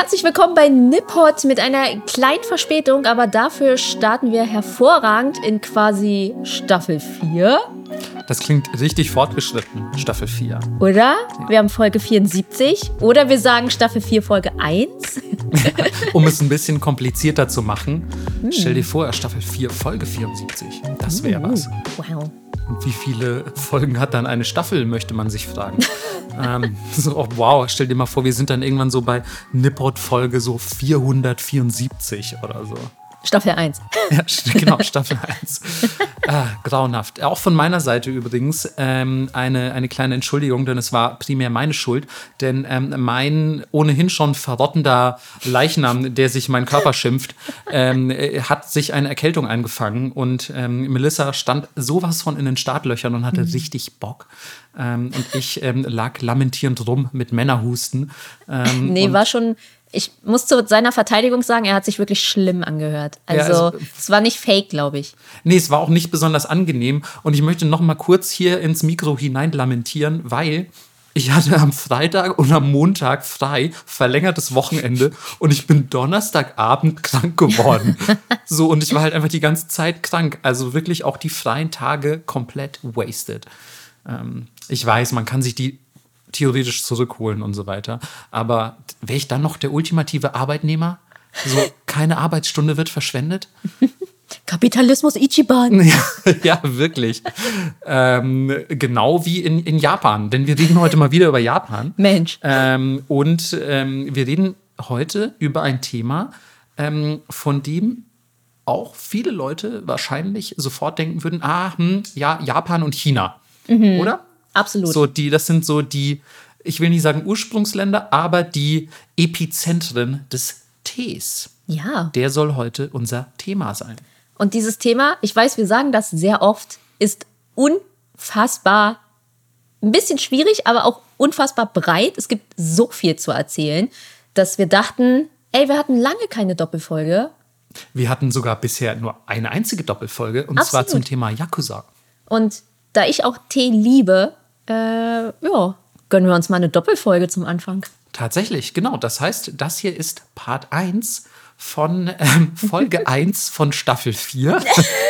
Herzlich willkommen bei Nippot mit einer kleinen Verspätung, aber dafür starten wir hervorragend in quasi Staffel 4. Das klingt richtig fortgeschritten, Staffel 4. Oder? Wir haben Folge 74. Oder wir sagen Staffel 4, Folge 1. um es ein bisschen komplizierter zu machen, hm. stell dir vor, Staffel 4, Folge 74. Das wäre uh, was. Wow. Und wie viele Folgen hat dann eine Staffel, möchte man sich fragen. ähm, so, oh, wow, stell dir mal vor, wir sind dann irgendwann so bei Nippot-Folge so 474 oder so. Staffel 1. Ja, genau, Staffel 1. ah, grauenhaft. Auch von meiner Seite übrigens ähm, eine, eine kleine Entschuldigung, denn es war primär meine Schuld. Denn ähm, mein ohnehin schon verrottender Leichnam, der sich mein Körper schimpft, ähm, hat sich eine Erkältung eingefangen. Und ähm, Melissa stand sowas von in den Startlöchern und hatte mhm. richtig Bock. Ähm, und ich ähm, lag lamentierend rum mit Männerhusten. nee, war schon ich muss zu seiner Verteidigung sagen, er hat sich wirklich schlimm angehört. Also, ja, also es war nicht fake, glaube ich. Nee, es war auch nicht besonders angenehm. Und ich möchte noch mal kurz hier ins Mikro hinein lamentieren, weil ich hatte am Freitag und am Montag frei, verlängertes Wochenende und ich bin Donnerstagabend krank geworden. so, und ich war halt einfach die ganze Zeit krank. Also wirklich auch die freien Tage komplett wasted. Ähm, ich weiß, man kann sich die theoretisch zurückholen und so weiter. Aber wäre ich dann noch der ultimative Arbeitnehmer? So, keine Arbeitsstunde wird verschwendet? Kapitalismus Ichiban. Ja, ja wirklich. ähm, genau wie in, in Japan. Denn wir reden heute mal wieder über Japan. Mensch. Ähm, und ähm, wir reden heute über ein Thema, ähm, von dem auch viele Leute wahrscheinlich sofort denken würden: ah, hm, ja, Japan und China. Mhm. Oder? Absolut. So, die, das sind so die, ich will nicht sagen Ursprungsländer, aber die Epizentren des Tees. Ja. Der soll heute unser Thema sein. Und dieses Thema, ich weiß, wir sagen das sehr oft, ist unfassbar, ein bisschen schwierig, aber auch unfassbar breit. Es gibt so viel zu erzählen, dass wir dachten, ey, wir hatten lange keine Doppelfolge. Wir hatten sogar bisher nur eine einzige Doppelfolge und Absolut. zwar zum Thema Yakuza. Und da ich auch Tee liebe, äh, ja, gönnen wir uns mal eine Doppelfolge zum Anfang. Tatsächlich, genau. Das heißt, das hier ist Part 1 von ähm, Folge 1 von Staffel 4.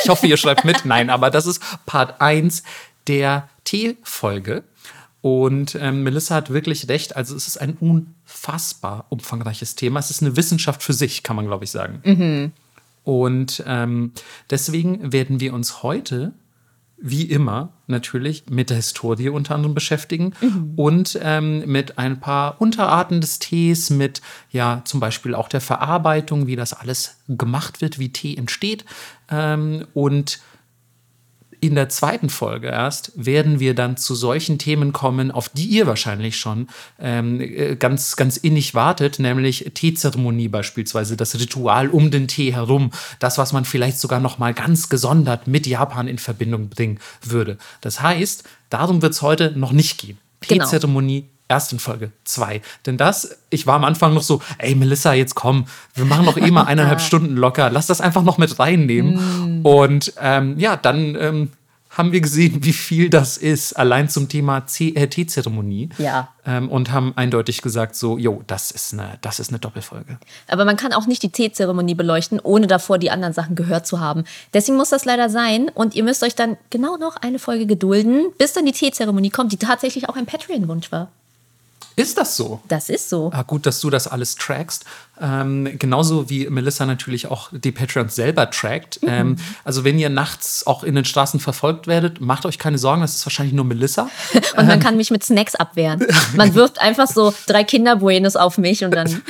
Ich hoffe, ihr schreibt mit. Nein, aber das ist Part 1 der T-Folge. Und ähm, Melissa hat wirklich recht. Also es ist ein unfassbar umfangreiches Thema. Es ist eine Wissenschaft für sich, kann man, glaube ich, sagen. Mhm. Und ähm, deswegen werden wir uns heute wie immer natürlich mit der Historie unter anderem beschäftigen mhm. und ähm, mit ein paar Unterarten des Tees, mit ja zum Beispiel auch der Verarbeitung, wie das alles gemacht wird, wie Tee entsteht ähm, und in der zweiten Folge erst werden wir dann zu solchen Themen kommen, auf die ihr wahrscheinlich schon ähm, äh, ganz, ganz innig wartet, nämlich Teezeremonie beispielsweise, das Ritual um den Tee herum, das, was man vielleicht sogar noch mal ganz gesondert mit Japan in Verbindung bringen würde. Das heißt, darum wird es heute noch nicht gehen. Genau. Erst in Folge 2. Denn das, ich war am Anfang noch so, ey Melissa, jetzt komm, wir machen noch eh mal eineinhalb Stunden locker, lass das einfach noch mit reinnehmen. Mm. Und ähm, ja, dann ähm, haben wir gesehen, wie viel das ist, allein zum Thema äh, Teezeremonie. Ja. Ähm, und haben eindeutig gesagt, so, jo, das ist, eine, das ist eine Doppelfolge. Aber man kann auch nicht die Teezeremonie beleuchten, ohne davor die anderen Sachen gehört zu haben. Deswegen muss das leider sein. Und ihr müsst euch dann genau noch eine Folge gedulden, bis dann die Teezeremonie kommt, die tatsächlich auch ein Patreon-Wunsch war. Ist das so? Das ist so. Ah, gut, dass du das alles trackst. Ähm, genauso wie Melissa natürlich auch die Patreons selber trackt. Mhm. Ähm, also wenn ihr nachts auch in den Straßen verfolgt werdet, macht euch keine Sorgen, das ist wahrscheinlich nur Melissa. und man ähm. kann mich mit Snacks abwehren. Man wirft einfach so drei Kinderbuenos auf mich und dann.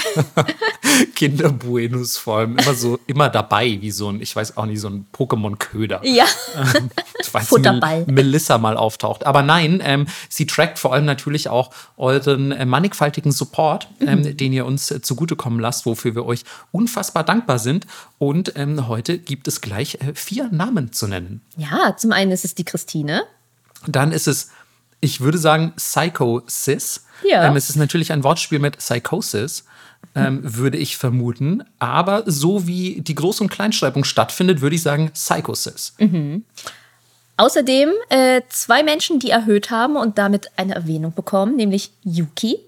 Kinderbuenos vor allem immer so immer dabei, wie so ein, ich weiß auch nicht, so ein Pokémon-Köder. Ja. Ähm, Futterball. Melissa mal auftaucht. Aber nein, ähm, sie trackt vor allem natürlich auch euren äh, mannigfaltigen Support, ähm, mhm. den ihr uns äh, zugutekommen lasst Podcast, wofür wir euch unfassbar dankbar sind. Und ähm, heute gibt es gleich äh, vier Namen zu nennen. Ja, zum einen ist es die Christine. Dann ist es, ich würde sagen, Psychosis. Ja. Ähm, es ist natürlich ein Wortspiel mit Psychosis. Ähm, würde ich vermuten. Aber so wie die Groß- und Kleinschreibung stattfindet, würde ich sagen Psychosis. Mhm. Außerdem äh, zwei Menschen, die erhöht haben und damit eine Erwähnung bekommen, nämlich Yuki.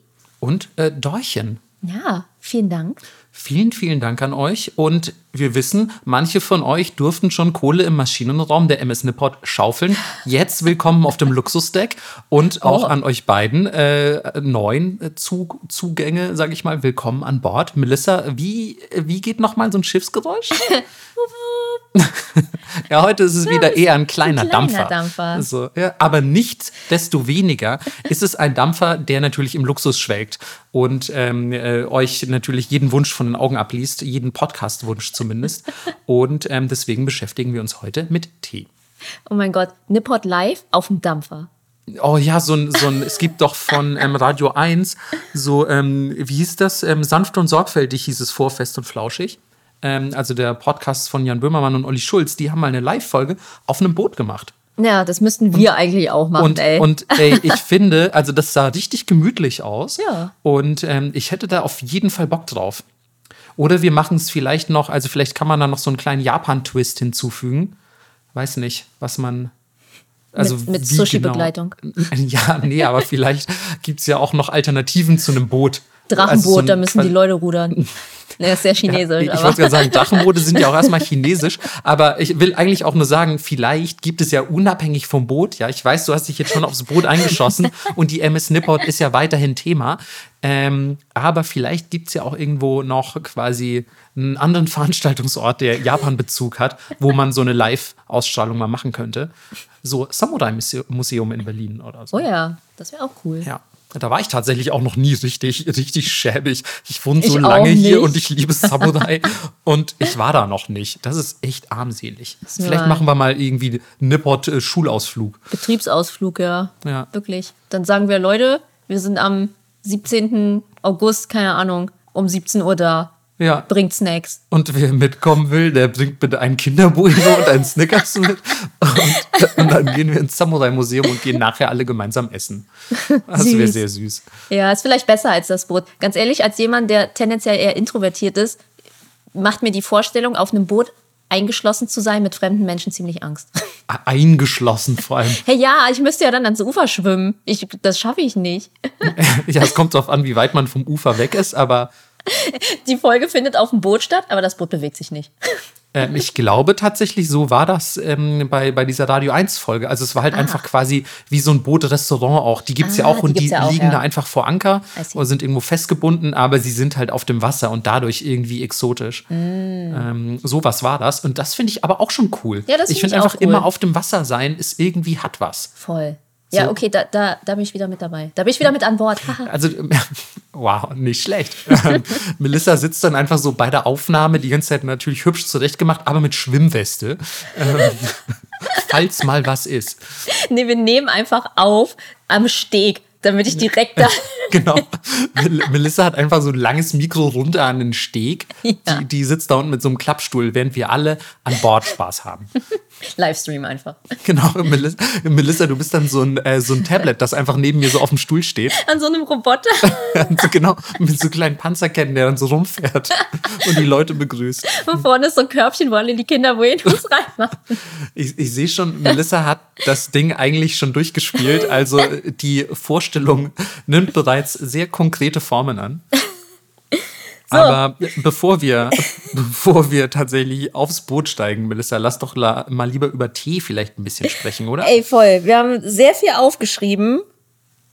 Und äh, Dorchen. Ja, vielen Dank. Vielen, vielen Dank an euch. Und wir wissen, manche von euch durften schon Kohle im Maschinenraum der MS Nippot schaufeln. Jetzt willkommen auf dem Luxusdeck und auch Oh. an euch beiden äh, neuen äh, Zug Zugänge, sage ich mal, willkommen an Bord. Melissa, wie, wie geht noch mal so ein Schiffsgeräusch? ja, heute ist es wieder eher ein kleiner, kleiner Dampfer. Dampfer. So, ja, aber nichtsdestoweniger ist es ein Dampfer, der natürlich im Luxus schwelgt und ähm, äh, euch natürlich jeden Wunsch von den Augen abliest, jeden Podcast-Wunsch zumindest. und ähm, deswegen beschäftigen wir uns heute mit Tee. Oh mein Gott, Nippot live auf dem Dampfer. Oh ja, so ein, so ein es gibt doch von ähm, Radio 1 so, ähm, wie hieß das? Ähm, sanft und sorgfältig hieß es vor, fest und flauschig. Ähm, also der Podcast von Jan Böhmermann und Olli Schulz, die haben mal eine Live-Folge auf einem Boot gemacht. Ja, das müssten wir eigentlich auch machen, Und, ey. und ey, ich finde, also das sah richtig gemütlich aus. Ja. Und ähm, ich hätte da auf jeden Fall Bock drauf. Oder wir machen es vielleicht noch, also vielleicht kann man da noch so einen kleinen Japan-Twist hinzufügen. Weiß nicht, was man. Also Mit- mit Sushi-Begleitung. Genau. Ja, nee, aber vielleicht gibt es ja auch noch Alternativen zu einem Boot. Drachenboot, Also so ein- da müssen die Leute rudern. Ne, ist sehr chinesisch, ich aber. wollte gerade sagen, Drachenboote sind ja auch erstmal chinesisch, aber ich will eigentlich auch nur sagen, vielleicht gibt es ja unabhängig vom Boot, ja, ich weiß, du hast dich jetzt schon aufs Boot eingeschossen und die MS Nippot ist ja weiterhin Thema, ähm, aber vielleicht gibt es ja auch irgendwo noch quasi einen anderen Veranstaltungsort, der Japan-Bezug hat, wo man so eine Live-Ausstrahlung mal machen könnte. So Samurai-Museum in Berlin oder so. Oh ja, das wäre auch cool. Ja. Da war ich tatsächlich auch noch nie richtig, richtig schäbig. Ich wohne so Ich lange hier und ich liebe Samurai und ich war da noch nicht. Das ist echt armselig. Vielleicht mal- machen wir mal irgendwie Nippot äh, Schulausflug. Betriebsausflug, ja. Ja. Wirklich. Dann sagen wir, Leute, wir sind am 17. August, keine Ahnung, um 17 Uhr da. Ja. Bringt Snacks. Und wer mitkommen will, der bringt bitte ein Kinderbueno und einen Snickers mit. Und, und dann gehen wir ins Samurai-Museum und gehen nachher alle gemeinsam essen. Das wäre sehr süß. Ja, ist vielleicht besser als das Boot. Ganz ehrlich, als jemand, der tendenziell eher introvertiert ist, macht mir die Vorstellung, auf einem Boot eingeschlossen zu sein mit fremden Menschen ziemlich Angst. Eingeschlossen vor allem. Hey, ja, ich müsste ja dann ans Ufer schwimmen. Ich, das schaffe ich nicht. Ja, es kommt darauf an, wie weit man vom Ufer weg ist, aber Die Folge findet auf dem Boot statt, aber das Boot bewegt sich nicht. Ähm, ich glaube tatsächlich, so war das ähm, bei, bei dieser Radio 1-Folge. Also es war halt einfach quasi wie so ein Bootrestaurant auch. Die gibt es ja Ah, auch die und die ja auch, liegen ja. da einfach vor Anker oder sind irgendwo festgebunden, aber sie sind halt auf dem Wasser und dadurch irgendwie exotisch. Mm. Ähm, sowas war das. Und das finde ich aber auch schon cool. Ja, das ich find finde ich einfach auch cool. immer auf dem Wasser sein ist irgendwie hat was. Voll. Ja, So. okay, da, da, da bin ich wieder mit dabei. Da bin ich wieder mit an Bord. Also, wow, nicht schlecht. Melissa sitzt dann einfach so bei der Aufnahme die ganze Zeit natürlich hübsch zurechtgemacht, aber mit Schwimmweste. Ähm, falls mal was ist. nee, wir nehmen einfach auf am Steg, damit ich direkt da. Genau. Mel- Melissa hat einfach so ein langes Mikro runter an den Steg. Ja. Die, die sitzt da unten mit so einem Klappstuhl, während wir alle an Bord Spaß haben. Livestream einfach. Genau, Melissa, Melissa du bist dann so ein, äh, so ein Tablet, das einfach neben mir so auf dem Stuhl steht. An so einem Roboter. genau, mit so kleinen Panzerketten, der dann so rumfährt und die Leute begrüßt. Und vorne ist so ein Körbchen, wo alle die Kinder Buenos reinmachen. Ich, ich sehe schon, Melissa hat das Ding eigentlich schon durchgespielt. Also die Vorstellung nimmt bereits sehr konkrete Formen an. Aber bevor wir, bevor wir tatsächlich aufs Boot steigen, Melissa, lass doch la, mal lieber über Tee vielleicht ein bisschen sprechen, oder? Ey, voll. Wir haben sehr viel aufgeschrieben.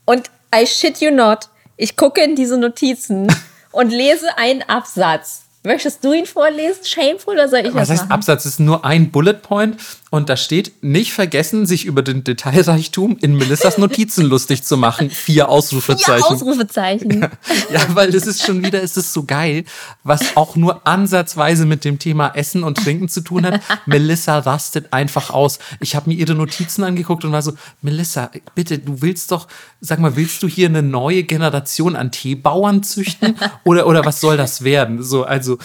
Und I shit you not. Ich gucke in diese Notizen und lese einen Absatz. Möchtest du ihn vorlesen? Shameful oder soll ich Was das heißt machen? Absatz? ist nur ein Bullet Point und da steht, nicht vergessen, sich über den Detailreichtum in Melissas Notizen lustig zu machen. Vier Ausrufezeichen. Ausrufezeichen. Ja, weil das ist schon wieder, es ist so geil, was auch nur ansatzweise mit dem Thema Essen und Trinken zu tun hat. Melissa rastet einfach aus. Ich habe mir ihre Notizen angeguckt und war so, Melissa, bitte, du willst doch, sag mal, willst du hier eine neue Generation an Teebauern züchten? Oder, oder was soll das werden? So, also,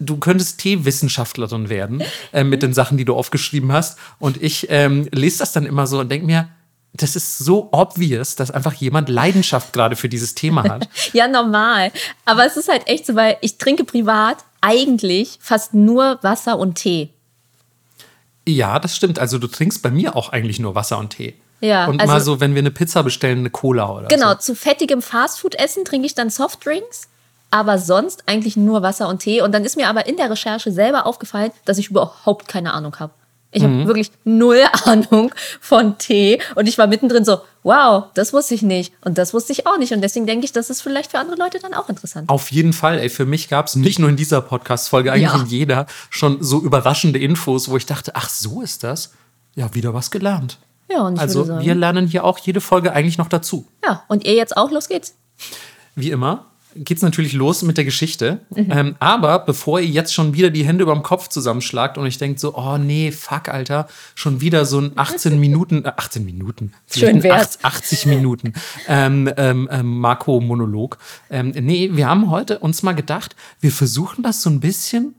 du könntest Teewissenschaftlerin werden äh, mit den Sachen, die du aufgeschrieben hast. Und ich ähm, lese das dann immer so und denke mir, das ist so obvious, dass einfach jemand Leidenschaft gerade für dieses Thema hat. Ja, normal. Aber es ist halt echt so, weil ich trinke privat eigentlich fast nur Wasser und Tee. Ja, das stimmt. Also du trinkst bei mir auch eigentlich nur Wasser und Tee. Ja, Und also- mal so, wenn wir eine Pizza bestellen, eine Cola oder Genau, so. zu fettigem Fastfood-Essen trinke ich dann Softdrinks. aber sonst eigentlich nur Wasser und Tee. Und dann ist mir aber in der Recherche selber aufgefallen, dass ich überhaupt keine Ahnung habe. Ich habe wirklich null Ahnung von Tee und ich war mittendrin so, wow, das wusste ich nicht und das wusste ich auch nicht und deswegen denke ich, das ist vielleicht für andere Leute dann auch interessant. Auf jeden Fall, ey, für mich gab es nicht nur in dieser Podcast-Folge, eigentlich Ja. in jeder schon so überraschende Infos, wo ich dachte, ach, so ist das. Ja, wieder was gelernt. Ja, und ich Also sagen, wir lernen hier auch jede Folge eigentlich noch dazu. ja, und ihr jetzt auch, los geht's. Wie immer geht's natürlich los mit der Geschichte. Mhm. Ähm, aber bevor ihr jetzt schon wieder die Hände über dem Kopf zusammenschlagt und ich denkt so, oh nee, fuck, Alter, schon wieder so ein 18 Minuten, äh, 18 Minuten, vielleicht Schön wär's. 8 80 Minuten ähm, ähm, ähm, Marco-Monolog. Ähm, nee, wir haben heute uns mal gedacht, wir versuchen das so ein bisschen,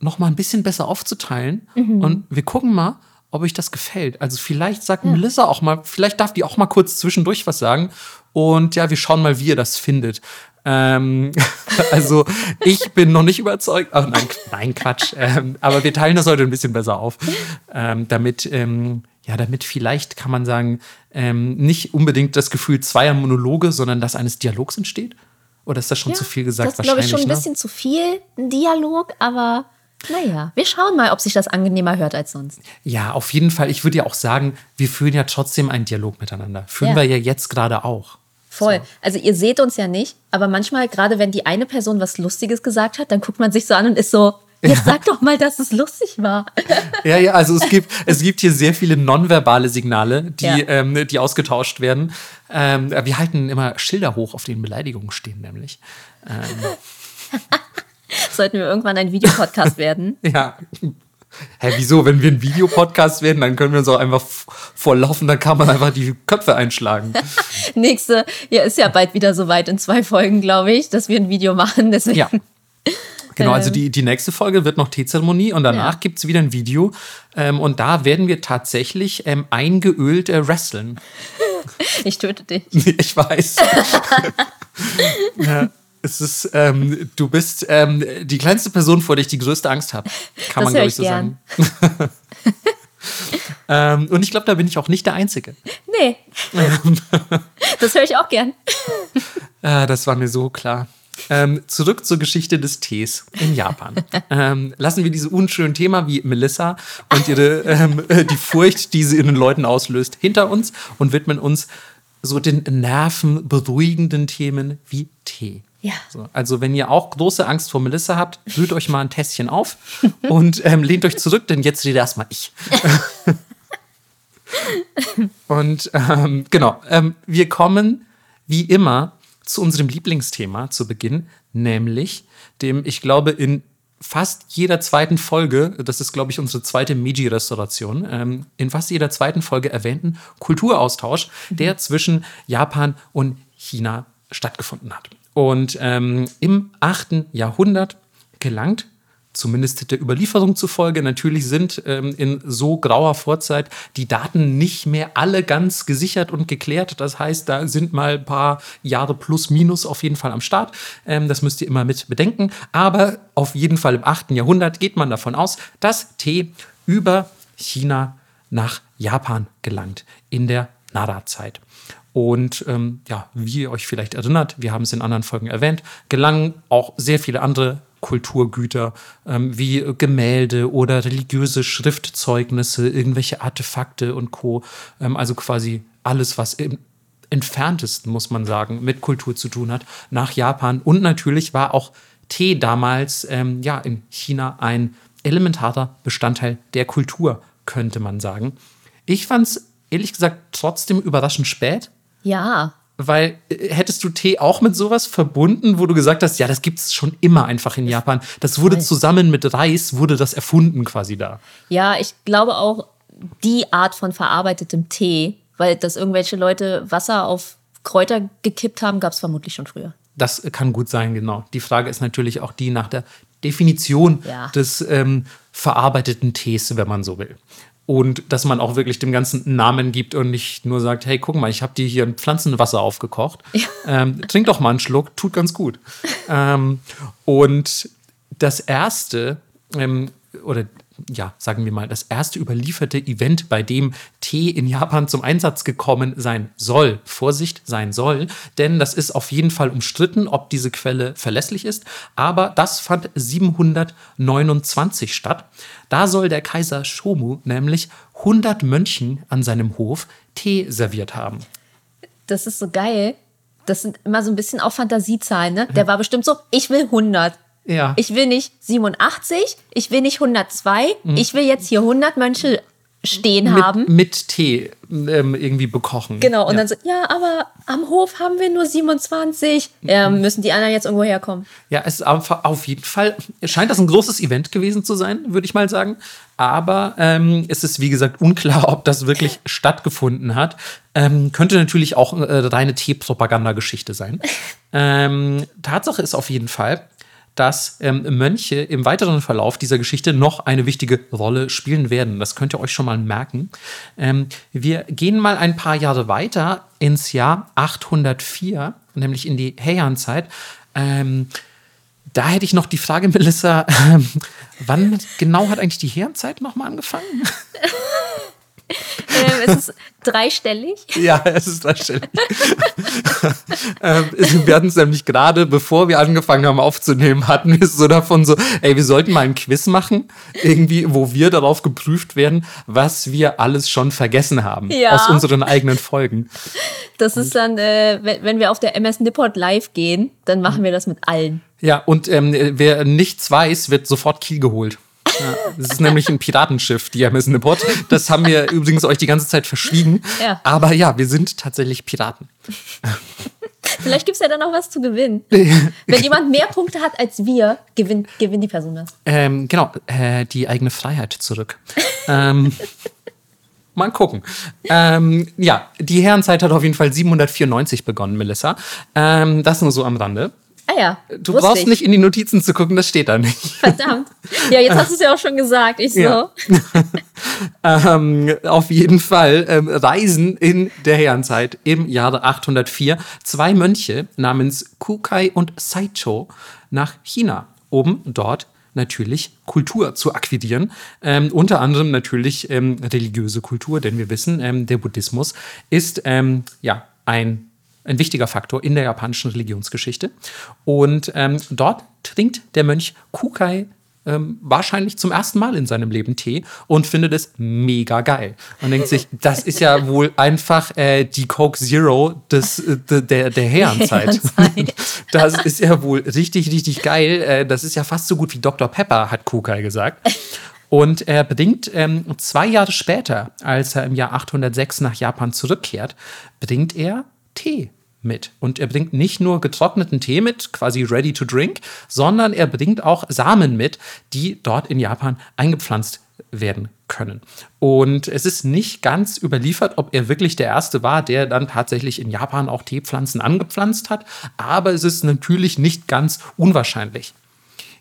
noch mal ein bisschen besser aufzuteilen Mhm. und wir gucken mal, ob euch das gefällt. Also vielleicht sagt Melissa auch mal, vielleicht darf die auch mal kurz zwischendurch was sagen. Und ja, wir schauen mal, wie ihr das findet. Ähm, also ich bin noch nicht überzeugt. Ach, nein, nein, Quatsch. Ähm, aber wir teilen das heute ein bisschen besser auf, ähm, damit ähm, ja, damit vielleicht kann man sagen, ähm, nicht unbedingt das Gefühl zweier Monologe, sondern das eines Dialogs entsteht. Oder ist das schon zu viel gesagt? Das ist, glaube ich, schon ein ne? bisschen zu viel ein Dialog, aber naja, wir schauen mal, ob sich das angenehmer hört als sonst. Ja, auf jeden Fall. Ich würde ja auch sagen, wir führen ja trotzdem einen Dialog miteinander. Führen Ja. wir ja jetzt gerade auch. Voll. Also ihr seht uns ja nicht, aber manchmal, gerade wenn die eine Person was Lustiges gesagt hat, dann guckt man sich so an und ist so, jetzt sag doch mal, dass es lustig war. Ja, ja, also es gibt, es gibt hier sehr viele nonverbale Signale, die, Ja. ähm, die ausgetauscht werden. Ähm, wir halten immer Schilder hoch, auf denen Beleidigungen stehen, nämlich. Sollten wir irgendwann ein Videopodcast werden. Ja. Hä, wieso? Wenn wir ein Videopodcast werden, dann können wir uns auch einfach vorlaufen, dann kann man einfach die Köpfe einschlagen. Nächste, ja, ist ja bald wieder soweit in zwei Folgen, glaube ich, dass wir ein Video machen. Deswegen. Ja. Genau, also die, die nächste Folge wird noch Teezeremonie und danach Ja. gibt es wieder ein Video. Ähm, und da werden wir tatsächlich ähm, eingeölt äh, wresteln. Ich töte dich. Ich weiß. ja, es ist, ähm, du bist ähm, die kleinste Person, vor der ich die größte Angst habe. Kann Das man, glaube ich, so gern. sagen. ähm, und ich glaube, da bin ich auch nicht der Einzige. Nee. das höre ich auch gern. Ah, das war mir so klar. Ähm, zurück zur Geschichte des Tees in Japan. ähm, lassen wir diese unschönen Thema wie Melissa und ihre, ähm, äh, die Furcht, die sie in den Leuten auslöst, hinter uns und widmen uns so den nervenberuhigenden Themen wie Tee. Ja. So, also wenn ihr auch große Angst vor Melissa habt, rührt euch mal ein Tässchen auf und ähm, lehnt euch zurück, denn jetzt rede erstmal ich. und ähm, genau, ähm, wir kommen wie immer zu unserem Lieblingsthema zu Beginn, nämlich dem, ich glaube, in fast jeder zweiten Folge, das ist, glaube ich, unsere zweite Meiji-Restauration, ähm, in fast jeder zweiten Folge erwähnten Kulturaustausch, der zwischen Japan und China stattgefunden hat. Und ähm, im 8. Jahrhundert gelangt, zumindest der Überlieferung zufolge, natürlich sind ähm, in so grauer Vorzeit die Daten nicht mehr alle ganz gesichert und geklärt. Das heißt, da sind mal ein paar Jahre plus minus auf jeden Fall am Start. Ähm, das müsst ihr immer mit bedenken. Aber auf jeden Fall im 8. Jahrhundert geht man davon aus, dass Tee über China nach Japan gelangt in der Nara-Zeit. Und ähm, ja, wie ihr euch vielleicht erinnert, wir haben es in anderen Folgen erwähnt, gelangen auch sehr viele andere Kulturgüter ähm, wie Gemälde oder religiöse Schriftzeugnisse, irgendwelche Artefakte und Co. Ähm, also quasi alles, was im entferntesten, muss man sagen, mit Kultur zu tun hat, nach Japan. Und natürlich war auch Tee damals ähm, ja, in China ein elementarer Bestandteil der Kultur, könnte man sagen. Ich fand es ehrlich gesagt trotzdem überraschend spät, Ja. weil äh, hättest du Tee auch mit sowas verbunden, wo du gesagt hast, ja, das gibt es schon immer einfach in Japan. Das wurde zusammen mit Reis, wurde das erfunden quasi da. Ja, ich glaube auch die Art von verarbeitetem Tee, weil dass irgendwelche Leute Wasser auf Kräuter gekippt haben, gab es vermutlich schon früher. Das kann gut sein, genau. Die Frage ist natürlich auch die nach der Definition Ja. des ähm, verarbeiteten Tees, wenn man so will. Und dass man auch wirklich dem Ganzen einen Namen gibt und nicht nur sagt, hey, guck mal, ich habe dir hier ein Pflanzenwasser aufgekocht. Ähm, trink doch mal einen Schluck, tut ganz gut. ähm, und das erste, ähm, oder ja, sagen wir mal, das erste überlieferte Event, bei dem Tee in Japan zum Einsatz gekommen sein soll. Vorsicht sein soll, denn das ist auf jeden Fall umstritten, ob diese Quelle verlässlich ist. Aber das fand 729 statt. Da soll der Kaiser Shomu nämlich 100 Mönchen an seinem Hof Tee serviert haben. Das ist so geil. Das sind immer so ein bisschen auch Fantasiezahlen, ne? Der war bestimmt so, ich will 100. Ja. Ich will nicht 87, ich will nicht 102, ich will jetzt hier 100 Mönche stehen haben. Mit, mit Tee ähm, irgendwie bekochen. Genau, und ja. dann so, ja, aber am Hof haben wir nur 27. Ja, müssen die anderen jetzt irgendwo herkommen. Ja, es ist auf, auf jeden Fall, scheint das ein großes Event gewesen zu sein, würde ich mal sagen. Aber ähm, es ist, wie gesagt, unklar, ob das wirklich stattgefunden hat. Ähm, könnte natürlich auch äh, reine Tee-Propagandageschichte sein. ähm, Tatsache ist auf jeden Fall, dass ähm, Mönche im weiteren Verlauf dieser Geschichte noch eine wichtige Rolle spielen werden. Das könnt ihr euch schon mal merken. Ähm, wir gehen mal ein paar Jahre weiter ins Jahr 804, nämlich in die Heian-Zeit. Ähm, da hätte ich noch die Frage, Melissa, wann genau hat eigentlich die Herrenzeit nochmal angefangen? Ähm, es ist dreistellig. Ja, es ist dreistellig. ähm, wir hatten es nämlich gerade, bevor wir angefangen haben aufzunehmen, hatten wir es so davon so, ey, wir sollten mal ein Quiz machen, irgendwie, wo wir darauf geprüft werden, was wir alles schon vergessen haben Ja. aus unseren eigenen Folgen. Das ist dann, äh, wenn, wenn wir auf der MS Nippot live gehen, dann machen wir das mit allen. Ja, und ähm, wer nichts weiß, wird sofort Kiel geholt. Ja, das ist nämlich ein Piratenschiff, die MS Nippot. Das haben wir übrigens euch die ganze Zeit verschwiegen. Ja. Aber ja, wir sind tatsächlich Piraten. Vielleicht gibt es ja dann noch was zu gewinnen. Wenn jemand mehr Punkte hat als wir, gewinnt, gewinnt die Person das. Ähm, genau, äh, die eigene Freiheit zurück. ähm, mal gucken. Ähm, ja, die Herrenzeit hat auf jeden Fall 794 begonnen, Melissa. Ähm, das nur so am Rande. Ah ja. Du brauchst ich. nicht in die Notizen zu gucken, das steht da nicht. Verdammt. Ja, jetzt hast du es ja auch schon gesagt. Ich so. Ja. ähm, auf jeden Fall ähm, reisen in der Herrenzeit im Jahre 804 zwei Mönche namens Kukai und Saicho nach China, um dort natürlich Kultur zu akquirieren. Ähm, unter anderem natürlich ähm, religiöse Kultur, denn wir wissen, ähm, der Buddhismus ist ähm, ja ein ein wichtiger Faktor in der japanischen Religionsgeschichte. Und ähm, dort trinkt der Mönch Kukai ähm, wahrscheinlich zum ersten Mal in seinem Leben Tee und findet es mega geil. Und denkt sich, das ist ja wohl einfach äh, die Coke Zero des, äh, de- der, der Herrenzeit. Das ist ja wohl richtig, richtig geil. Äh, das ist ja fast so gut wie Dr. Pepper, hat Kukai gesagt. Und er bringt ähm, zwei Jahre später, als er im Jahr 806 nach Japan zurückkehrt, bringt er Tee mit. Und er bringt nicht nur getrockneten Tee mit, quasi ready to drink, sondern er bringt auch Samen mit, die dort in Japan eingepflanzt werden können. Und es ist nicht ganz überliefert, ob er wirklich der Erste war, der dann tatsächlich in Japan auch Teepflanzen angepflanzt hat, aber es ist natürlich nicht ganz unwahrscheinlich.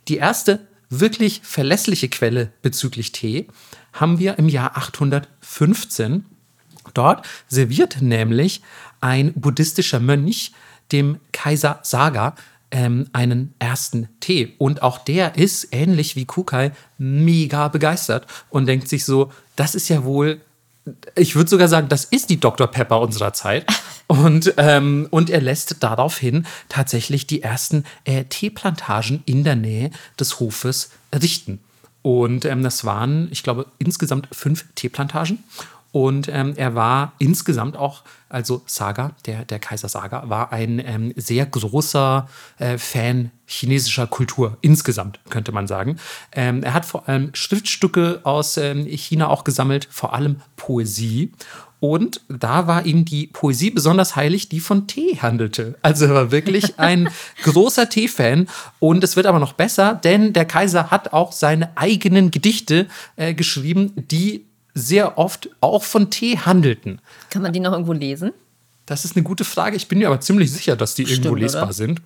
Die erste wirklich verlässliche Quelle bezüglich Tee haben wir im Jahr 815. Dort serviert nämlich ein buddhistischer Mönch dem Kaiser Saga ähm, einen ersten Tee. Und auch der ist, ähnlich wie Kukai, mega begeistert und denkt sich so, das ist ja wohl ich würde sogar sagen, das ist die Dr. Pepper unserer Zeit. Und, ähm, und er lässt daraufhin tatsächlich die ersten äh, Teeplantagen in der Nähe des Hofes richten. Und ähm, das waren, ich glaube, insgesamt fünf Teeplantagen. Und ähm, er war insgesamt auch, also Saga, der, der Kaiser Saga, war ein ähm, sehr großer äh, Fan chinesischer Kultur, insgesamt, könnte man sagen. Ähm, er hat vor allem Schriftstücke aus ähm, China auch gesammelt, vor allem Poesie. Und da war ihm die Poesie besonders heilig, die von Tee handelte. Also er war wirklich ein großer Tee-Fan. Und es wird aber noch besser, denn der Kaiser hat auch seine eigenen Gedichte äh, geschrieben, die sehr oft auch von Tee handelten. Kann man die noch irgendwo lesen? Das ist eine gute Frage. Ich bin mir aber ziemlich sicher, dass die irgendwo Stimmt, lesbar oder? sind.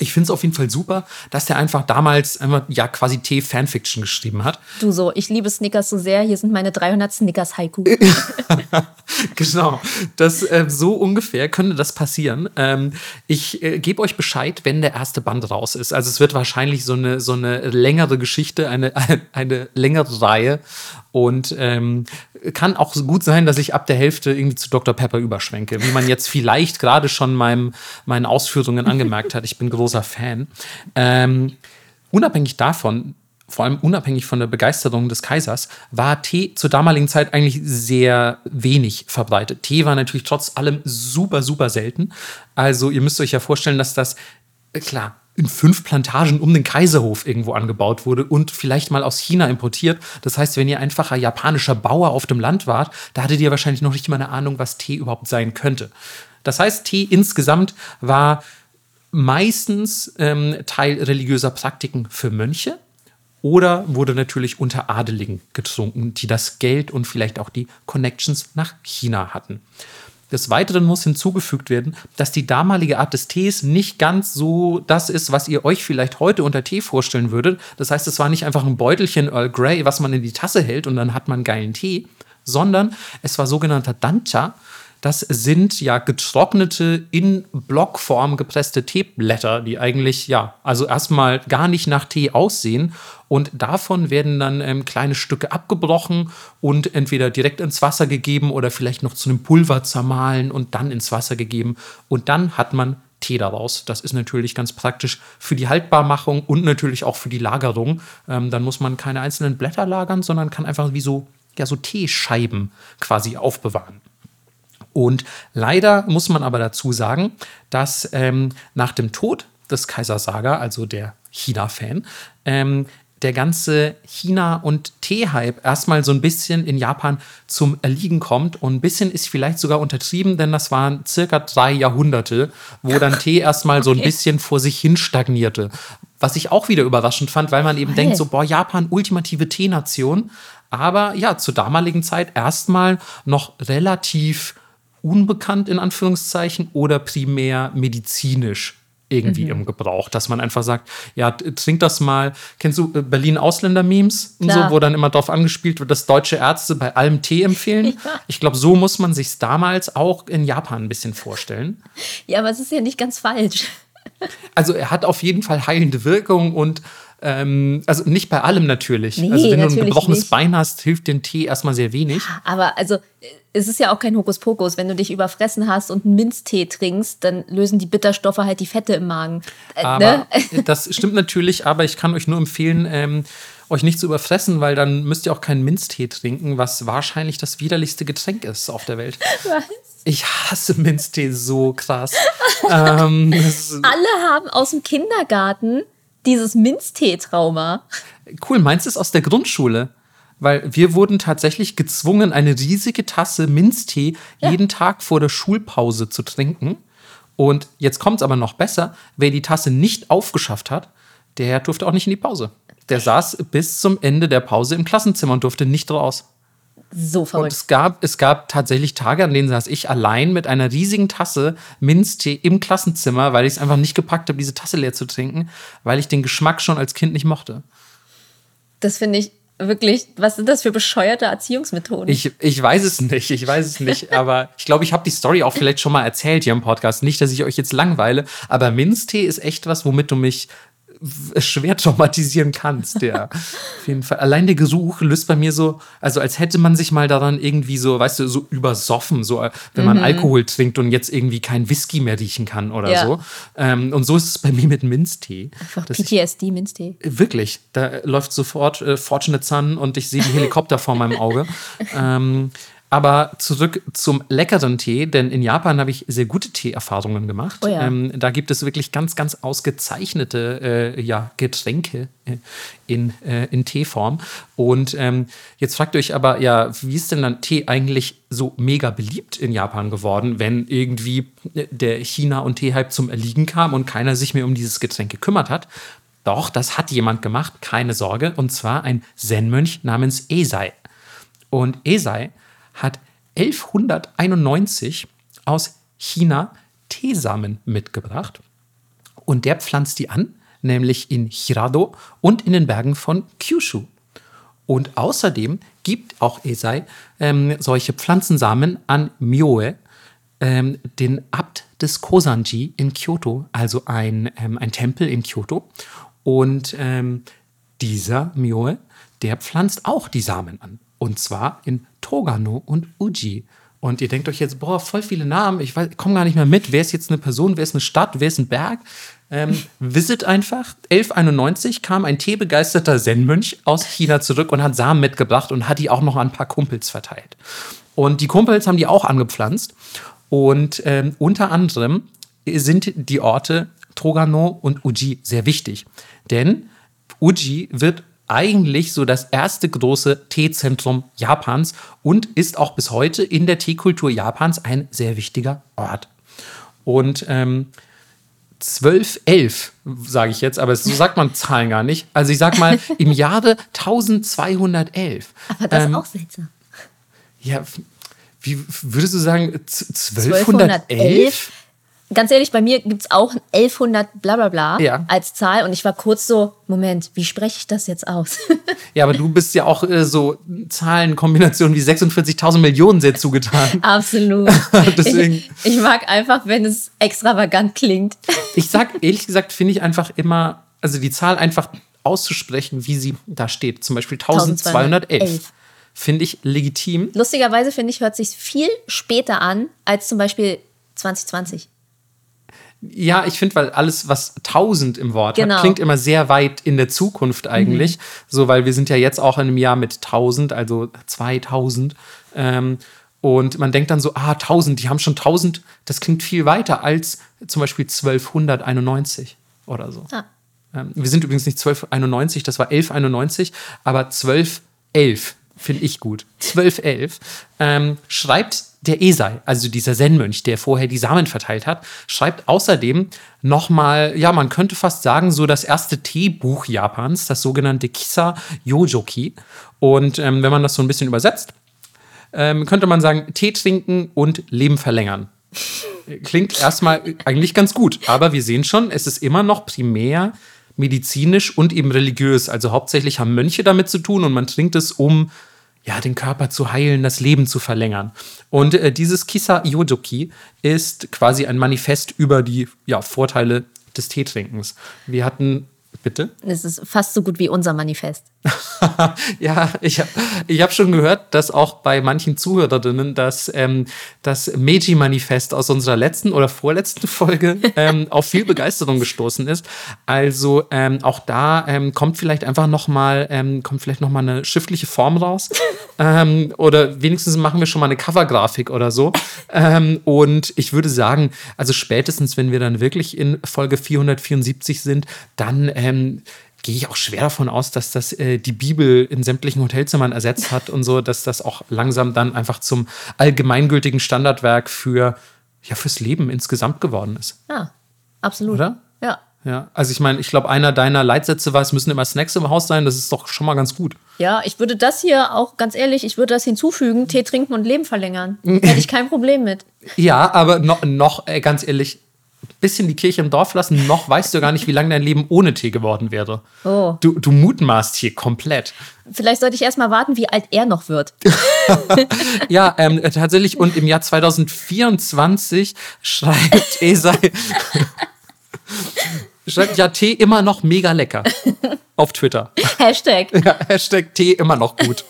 Ich finde es auf jeden Fall super, dass der einfach damals einfach, ja quasi Tee-Fanfiction geschrieben hat. Du so, ich liebe Snickers so sehr. Hier sind meine 300 Snickers Haiku. genau. Das, äh, so ungefähr könnte das passieren. Ähm, ich äh, gebe euch Bescheid, wenn der erste Band raus ist. Also es wird wahrscheinlich so eine, so eine längere Geschichte, eine, eine, längere Reihe. Und ähm, kann auch gut sein, dass ich ab der Hälfte irgendwie zu Dr. Pepper überschwenke, wie man jetzt vielleicht gerade schon meinem, meinen Ausführungen angemerkt hat. Ich bin großer Fan. Ähm, unabhängig davon, vor allem unabhängig von der Begeisterung des Kaisers, war Tee zur damaligen Zeit eigentlich sehr wenig verbreitet. Tee war natürlich trotz allem super, super selten. Also ihr müsst euch ja vorstellen, dass das, äh, klar, in fünf Plantagen um den Kaiserhof irgendwo angebaut wurde und vielleicht mal aus China importiert. Das heißt, wenn ihr einfacher japanischer Bauer auf dem Land wart, da hattet ihr wahrscheinlich noch nicht mal eine Ahnung, was Tee überhaupt sein könnte. Das heißt, Tee insgesamt war meistens ähm, Teil religiöser Praktiken für Mönche oder wurde natürlich unter Adeligen getrunken, die das Geld und vielleicht auch die Connections nach China hatten. Des Weiteren muss hinzugefügt werden, dass die damalige Art des Tees nicht ganz so das ist, was ihr euch vielleicht heute unter Tee vorstellen würdet. Das heißt, es war nicht einfach ein Beutelchen Earl Grey, was man in die Tasse hält und dann hat man geilen Tee, sondern es war sogenannter Dancha, das sind ja getrocknete, in Blockform gepresste Teeblätter, die eigentlich, ja, also erstmal gar nicht nach Tee aussehen. Und davon werden dann ähm, kleine Stücke abgebrochen und entweder direkt ins Wasser gegeben oder vielleicht noch zu einem Pulver zermahlen und dann ins Wasser gegeben. Und dann hat man Tee daraus. Das ist natürlich ganz praktisch für die Haltbarmachung und natürlich auch für die Lagerung. Ähm, dann muss man keine einzelnen Blätter lagern, sondern kann einfach wie so, ja, so Teescheiben quasi aufbewahren. Und leider muss man aber dazu sagen, dass ähm, nach dem Tod des Kaisers Saga, also der China-Fan, ähm, der ganze China- und Tee-Hype erstmal so ein bisschen in Japan zum Erliegen kommt. Und ein bisschen ist vielleicht sogar untertrieben, denn das waren circa drei Jahrhunderte, wo dann Tee erstmal okay. so ein bisschen vor sich hin stagnierte. Was ich auch wieder überraschend fand, weil man eben hey. denkt, so, boah, Japan, ultimative Teenation. Aber ja, zur damaligen Zeit erstmal noch relativ unbekannt in Anführungszeichen oder primär medizinisch irgendwie mhm. im Gebrauch, dass man einfach sagt, ja, trink das mal. Kennst du äh, Berlin Ausländer-Memes und so, wo dann immer darauf angespielt wird, dass deutsche Ärzte bei allem Tee empfehlen? Ja. Ich glaube, so muss man sich damals auch in Japan ein bisschen vorstellen. Ja, aber es ist ja nicht ganz falsch. Also er hat auf jeden Fall heilende Wirkung und ähm, also nicht bei allem natürlich. Nee, also wenn du ein gebrochenes nicht. Bein hast, hilft den Tee erstmal sehr wenig. Aber also es ist ja auch kein Hokuspokus. Wenn du dich überfressen hast und einen Minztee trinkst, dann lösen die Bitterstoffe halt die Fette im Magen. Äh, aber ne? das stimmt natürlich, aber ich kann euch nur empfehlen, ähm, euch nicht zu überfressen, weil dann müsst ihr auch keinen Minztee trinken, was wahrscheinlich das widerlichste Getränk ist auf der Welt. Was? Ich hasse Minztee so krass. ähm, Alle haben aus dem Kindergarten dieses Minztee-Trauma. Cool, meinst du es aus der Grundschule? Weil wir wurden tatsächlich gezwungen, eine riesige Tasse Minztee ja. jeden Tag vor der Schulpause zu trinken. Und jetzt kommt es aber noch besser, wer die Tasse nicht aufgeschafft hat, der durfte auch nicht in die Pause. Der saß bis zum Ende der Pause im Klassenzimmer und durfte nicht raus. So verrückt. Und es gab, es gab tatsächlich Tage, an denen saß ich allein mit einer riesigen Tasse Minztee im Klassenzimmer, weil ich es einfach nicht gepackt habe, diese Tasse leer zu trinken, weil ich den Geschmack schon als Kind nicht mochte. Das finde ich wirklich, was sind das für bescheuerte Erziehungsmethoden? Ich, ich weiß es nicht, ich weiß es nicht, aber ich glaube, ich habe die Story auch vielleicht schon mal erzählt hier im Podcast. Nicht, dass ich euch jetzt langweile, aber Minztee ist echt was, womit du mich schwer traumatisieren kannst, ja. Auf jeden Fall. Allein der Geruch löst bei mir so, also als hätte man sich mal daran irgendwie so, weißt du, so übersoffen, so wenn man mhm. Alkohol trinkt und jetzt irgendwie kein Whisky mehr riechen kann oder ja. so. Ähm, und so ist es bei mir mit Minztee. Einfach PTSD, Minztee. Wirklich. Da läuft sofort äh, Fortunate Sun und ich sehe die Helikopter vor meinem Auge. Ähm, aber zurück zum leckeren Tee, denn in Japan habe ich sehr gute Teeerfahrungen gemacht. Oh ja. ähm, da gibt es wirklich ganz, ganz ausgezeichnete äh, ja, Getränke äh, in, äh, in Teeform. Und ähm, jetzt fragt ihr euch aber, ja, wie ist denn dann Tee eigentlich so mega beliebt in Japan geworden, wenn irgendwie der China- und Tee-Hype zum Erliegen kam und keiner sich mehr um dieses Getränk gekümmert hat? Doch, das hat jemand gemacht, keine Sorge, und zwar ein Zen-Mönch namens Esai. Und Esai hat 1191 aus China Teesamen mitgebracht und der pflanzt die an, nämlich in Hirado und in den Bergen von Kyushu. Und außerdem gibt auch Esai ähm, solche Pflanzensamen an Myoe, ähm, den Abt des Kosanji in Kyoto, also ein, ähm, ein Tempel in Kyoto. Und ähm, dieser Myoe, der pflanzt auch die Samen an. Und zwar in Togano und Uji. Und ihr denkt euch jetzt, boah, voll viele Namen, ich komme gar nicht mehr mit. Wer ist jetzt eine Person, wer ist eine Stadt, wer ist ein Berg? Ähm, visit einfach. 1191 kam ein teebegeisterter Zen-Mönch aus China zurück und hat Samen mitgebracht und hat die auch noch an ein paar Kumpels verteilt. Und die Kumpels haben die auch angepflanzt. Und ähm, unter anderem sind die Orte Trogano und Uji sehr wichtig. Denn Uji wird eigentlich so das erste große Teezentrum Japans und ist auch bis heute in der Teekultur Japans ein sehr wichtiger Ort. Und ähm, 1211, sage ich jetzt, aber so sagt man Zahlen gar nicht. Also ich sag mal im Jahre 1211. Aber das ähm, ist auch seltsam. Ja, wie würdest du sagen, 1211? 1211? Ganz ehrlich, bei mir gibt es auch 1100 bla bla bla ja. als Zahl und ich war kurz so, Moment, wie spreche ich das jetzt aus? ja, aber du bist ja auch äh, so Zahlenkombinationen wie 46.000 Millionen sehr zugetan. Absolut. Deswegen. Ich, ich, mag einfach, wenn es extravagant klingt. ich sag, ehrlich gesagt, finde ich einfach immer, also die Zahl einfach auszusprechen, wie sie da steht. Zum Beispiel 1211. 1211 finde ich legitim. Lustigerweise finde ich, hört sich viel später an als zum Beispiel 2020. Ja, ich finde, weil alles, was 1000 im Wort genau. hat, klingt immer sehr weit in der Zukunft eigentlich. Mhm. So, weil wir sind ja jetzt auch in einem Jahr mit 1000, also 2000. Ähm, und man denkt dann so, ah, 1000, die haben schon 1000, das klingt viel weiter als zum Beispiel 1291 oder so. Ah. Ähm, wir sind übrigens nicht 1291, das war 1191, aber 1211 finde ich gut. 1211 ähm, schreibt der Esai, also dieser Zen-Mönch, der vorher die Samen verteilt hat, schreibt außerdem nochmal, ja, man könnte fast sagen, so das erste Teebuch Japans, das sogenannte Kisa Yojoki. Und ähm, wenn man das so ein bisschen übersetzt, ähm, könnte man sagen, Tee trinken und Leben verlängern. Klingt erstmal eigentlich ganz gut, aber wir sehen schon, es ist immer noch primär medizinisch und eben religiös. Also hauptsächlich haben Mönche damit zu tun und man trinkt es, um ja, den Körper zu heilen, das Leben zu verlängern. Und äh, dieses Kisa Yodoki ist quasi ein Manifest über die ja, Vorteile des Teetrinkens. Wir hatten Bitte? Es ist fast so gut wie unser Manifest. ja, ich habe ich hab schon gehört, dass auch bei manchen Zuhörerinnen das, ähm, das Meiji-Manifest aus unserer letzten oder vorletzten Folge ähm, auf viel Begeisterung gestoßen ist. Also ähm, auch da ähm, kommt vielleicht einfach noch mal, ähm, kommt vielleicht noch mal eine schriftliche Form raus. Ähm, oder wenigstens machen wir schon mal eine Covergrafik oder so. und ich würde sagen, also spätestens, wenn wir dann wirklich in Folge 474 sind, dann ähm, gehe ich auch schwer davon aus, dass das äh, die Bibel in sämtlichen Hotelzimmern ersetzt hat und so, dass das auch langsam dann einfach zum allgemeingültigen Standardwerk für ja fürs Leben insgesamt geworden ist. Ja, absolut. Oder? Ja. Ja, also ich meine, ich glaube, einer deiner Leitsätze war, es müssen immer Snacks im Haus sein. Das ist doch schon mal ganz gut. Ja, ich würde das hier auch, ganz ehrlich, ich würde das hinzufügen, Tee trinken und Leben verlängern. Hätte ich kein Problem mit. Ja, aber noch, noch ey, ganz ehrlich, bisschen die Kirche im Dorf lassen, noch weißt du gar nicht, wie lange dein Leben ohne Tee geworden wäre. Oh. Du, du mutmaßt hier komplett. Vielleicht sollte ich erst mal warten, wie alt er noch wird. ja, ähm, tatsächlich. Und im Jahr 2024 schreibt Esai, schreibt ja Tee immer noch mega lecker. Auf Twitter. Hashtag. Ja, Hashtag Tee immer noch gut.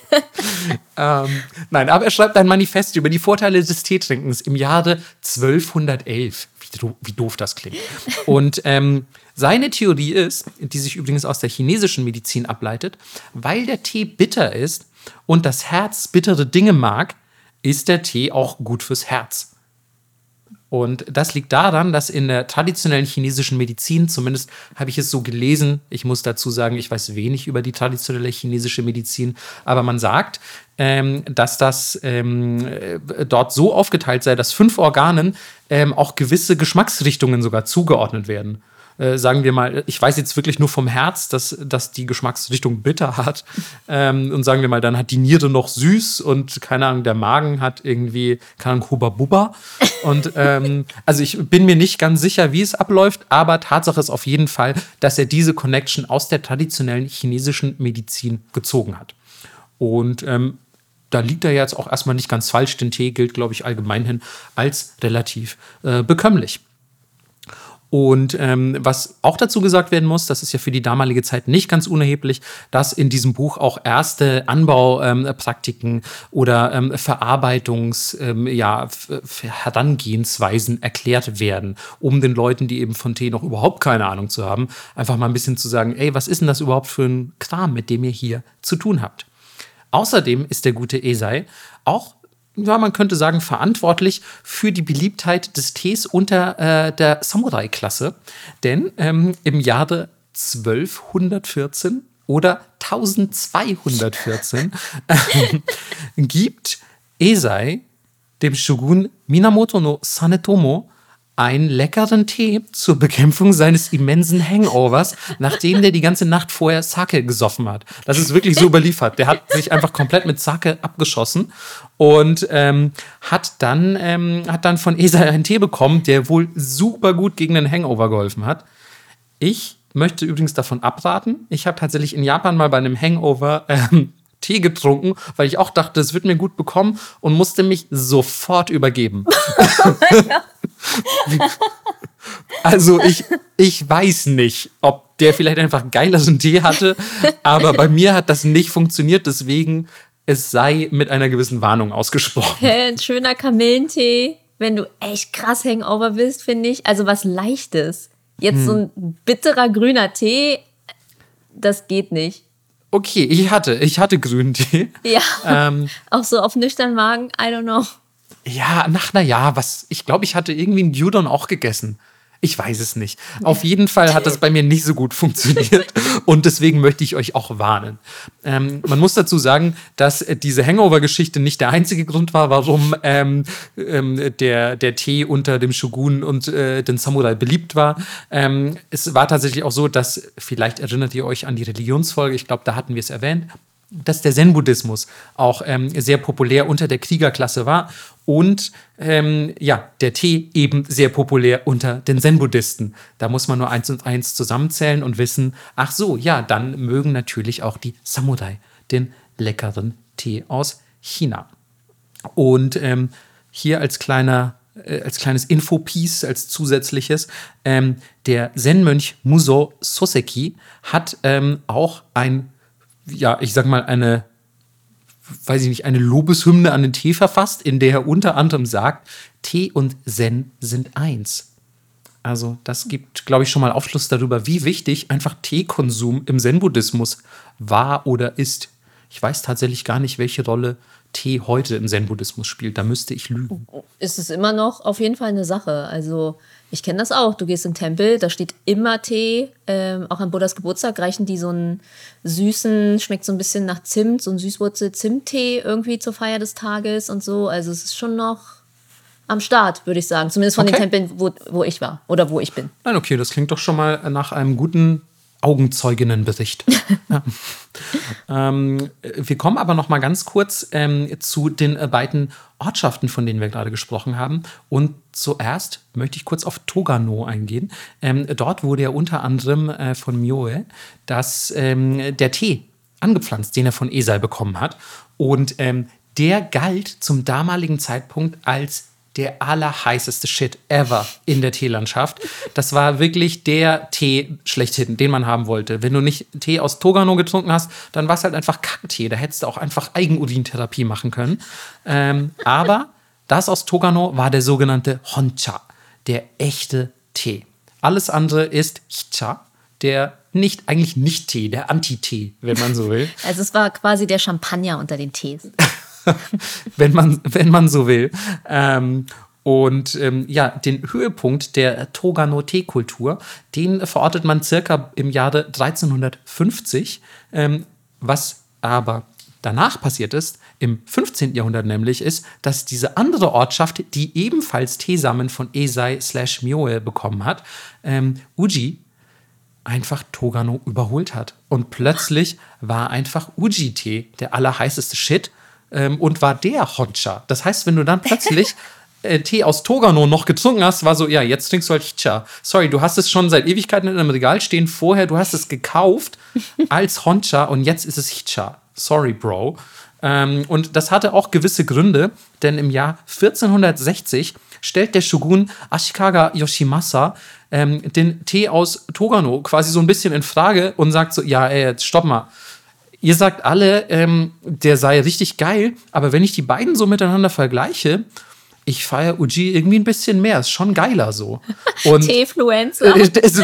ähm, nein, aber er schreibt ein Manifest über die Vorteile des Teetrinkens im Jahre 1211 wie doof das klingt. Und ähm, seine Theorie ist, die sich übrigens aus der chinesischen Medizin ableitet, weil der Tee bitter ist und das Herz bittere Dinge mag, ist der Tee auch gut fürs Herz. Und das liegt daran, dass in der traditionellen chinesischen Medizin, zumindest habe ich es so gelesen, ich muss dazu sagen, ich weiß wenig über die traditionelle chinesische Medizin, aber man sagt, ähm, dass das ähm, äh, dort so aufgeteilt sei, dass fünf Organen ähm, auch gewisse Geschmacksrichtungen sogar zugeordnet werden. Äh, sagen wir mal, ich weiß jetzt wirklich nur vom Herz, dass, dass die Geschmacksrichtung bitter hat. Ähm, und sagen wir mal, dann hat die Niere noch süß und keine Ahnung, der Magen hat irgendwie, keine Ahnung, Huba Buba. Und ähm, also ich bin mir nicht ganz sicher, wie es abläuft, aber Tatsache ist auf jeden Fall, dass er diese Connection aus der traditionellen chinesischen Medizin gezogen hat. Und ähm, da liegt er jetzt auch erstmal nicht ganz falsch. Den Tee gilt, glaube ich, allgemeinhin als relativ äh, bekömmlich. Und ähm, was auch dazu gesagt werden muss, das ist ja für die damalige Zeit nicht ganz unerheblich, dass in diesem Buch auch erste Anbaupraktiken ähm, oder ähm, Verarbeitungs, ähm, ja, Herangehensweisen erklärt werden, um den Leuten, die eben von Tee noch überhaupt keine Ahnung zu haben, einfach mal ein bisschen zu sagen, ey, was ist denn das überhaupt für ein Kram, mit dem ihr hier zu tun habt? Außerdem ist der gute Esai auch ja, man könnte sagen, verantwortlich für die Beliebtheit des Tees unter äh, der Samurai-Klasse. Denn ähm, im Jahre 1214 oder 1214 äh, gibt Esai dem Shogun Minamoto no Sanetomo einen leckeren Tee zur Bekämpfung seines immensen Hangovers, nachdem der die ganze Nacht vorher Sake gesoffen hat. Das ist wirklich so überliefert. Der hat sich einfach komplett mit Sake abgeschossen und ähm, hat, dann, ähm, hat dann von Esa einen Tee bekommen, der wohl super gut gegen den Hangover geholfen hat. Ich möchte übrigens davon abraten. Ich habe tatsächlich in Japan mal bei einem Hangover ähm, Tee getrunken, weil ich auch dachte, es wird mir gut bekommen und musste mich sofort übergeben. also ich, ich weiß nicht, ob der vielleicht einfach geileren Tee hatte, aber bei mir hat das nicht funktioniert, deswegen es sei mit einer gewissen Warnung ausgesprochen. Ein schöner Kamillentee, wenn du echt krass Hangover bist, finde ich. Also was Leichtes. Jetzt hm. so ein bitterer grüner Tee, das geht nicht. Okay, ich hatte, ich hatte grünen Tee. Ja. Ähm, auch so auf nüchternen Magen, I don't know. Ja, nach na ja, was, ich glaube, ich hatte irgendwie einen Gyudon auch gegessen. Ich weiß es nicht. Auf jeden Fall hat das bei mir nicht so gut funktioniert und deswegen möchte ich euch auch warnen. Ähm, man muss dazu sagen, dass diese Hangover-Geschichte nicht der einzige Grund war, warum ähm, ähm, der, der Tee unter dem Shogun und äh, den Samurai beliebt war. Ähm, es war tatsächlich auch so, dass, vielleicht erinnert ihr euch an die Religionsfolge, ich glaube, da hatten wir es erwähnt, dass der Zen-Buddhismus auch ähm, sehr populär unter der Kriegerklasse war und ähm, ja, der Tee eben sehr populär unter den Zen-Buddhisten. Da muss man nur eins und eins zusammenzählen und wissen, ach so, ja, dann mögen natürlich auch die Samurai den leckeren Tee aus China. Und ähm, hier als kleiner äh, als kleines Infopiece, als zusätzliches, ähm, der Zen-Mönch Muso Soseki hat ähm, auch ein ja, ich sag mal, eine, weiß ich nicht, eine Lobeshymne an den Tee verfasst, in der er unter anderem sagt, Tee und Zen sind eins. Also das gibt, glaube ich, schon mal Aufschluss darüber, wie wichtig einfach Teekonsum im Zen-Buddhismus war oder ist. Ich weiß tatsächlich gar nicht, welche Rolle Tee heute im Zen-Buddhismus spielt. Da müsste ich lügen. Ist es immer noch auf jeden Fall eine Sache. Also ich kenne das auch. Du gehst im Tempel, da steht immer Tee. Ähm, auch an Buddhas Geburtstag reichen die so einen süßen, schmeckt so ein bisschen nach Zimt, so einen Süßwurzel-Zimt-Tee irgendwie zur Feier des Tages und so. Also es ist schon noch am Start, würde ich sagen. Zumindest von okay. den Tempeln, wo, wo ich war oder wo ich bin. Nein, okay, das klingt doch schon mal nach einem guten Augenzeuginnenbericht. ja. ähm, wir kommen aber noch mal ganz kurz ähm, zu den äh, beiden Ortschaften, von denen wir gerade gesprochen haben. Und zuerst möchte ich kurz auf Togano eingehen. Ähm, dort wurde ja unter anderem äh, von Mioe dass ähm, der Tee angepflanzt, den er von Esai bekommen hat. Und ähm, der galt zum damaligen Zeitpunkt als der allerheißeste Shit ever in der Teelandschaft. Das war wirklich der Tee schlechthin, den man haben wollte. Wenn du nicht Tee aus Togano getrunken hast, dann war es halt einfach Kacktee. Da hättest du auch einfach Eigenurintherapie machen können. Ähm, aber das aus Togano war der sogenannte Honcha, der echte Tee. Alles andere ist Hicha, der nicht, eigentlich nicht Tee, der Anti-Tee, wenn man so will. Also es war quasi der Champagner unter den Tees. wenn, man, wenn man so will. Ähm, und ähm, ja, den Höhepunkt der Togano-Teekultur, den verortet man circa im Jahre 1350. Ähm, was aber danach passiert ist, im 15. Jahrhundert nämlich, ist, dass diese andere Ortschaft, die ebenfalls Teesamen von Esai slash Mioe bekommen hat, ähm, Uji, einfach Togano überholt hat. Und plötzlich war einfach Uji-Tee der allerheißeste Shit ähm, und war der Honcha. Das heißt, wenn du dann plötzlich äh, Tee aus Togano noch getrunken hast, war so, ja, jetzt trinkst du halt Hicha. Sorry, du hast es schon seit Ewigkeiten in einem Regal stehen. Vorher, du hast es gekauft als Honcha und jetzt ist es Hicha. Sorry, Bro. Ähm, und das hatte auch gewisse Gründe, denn im Jahr 1460 stellt der Shogun Ashikaga Yoshimasa ähm, den Tee aus Togano quasi so ein bisschen in Frage und sagt so: Ja, ey, jetzt stopp mal. Ihr sagt alle, ähm, der sei richtig geil, aber wenn ich die beiden so miteinander vergleiche, ich feiere Uji irgendwie ein bisschen mehr. Ist schon geiler so. Und Teefluencer.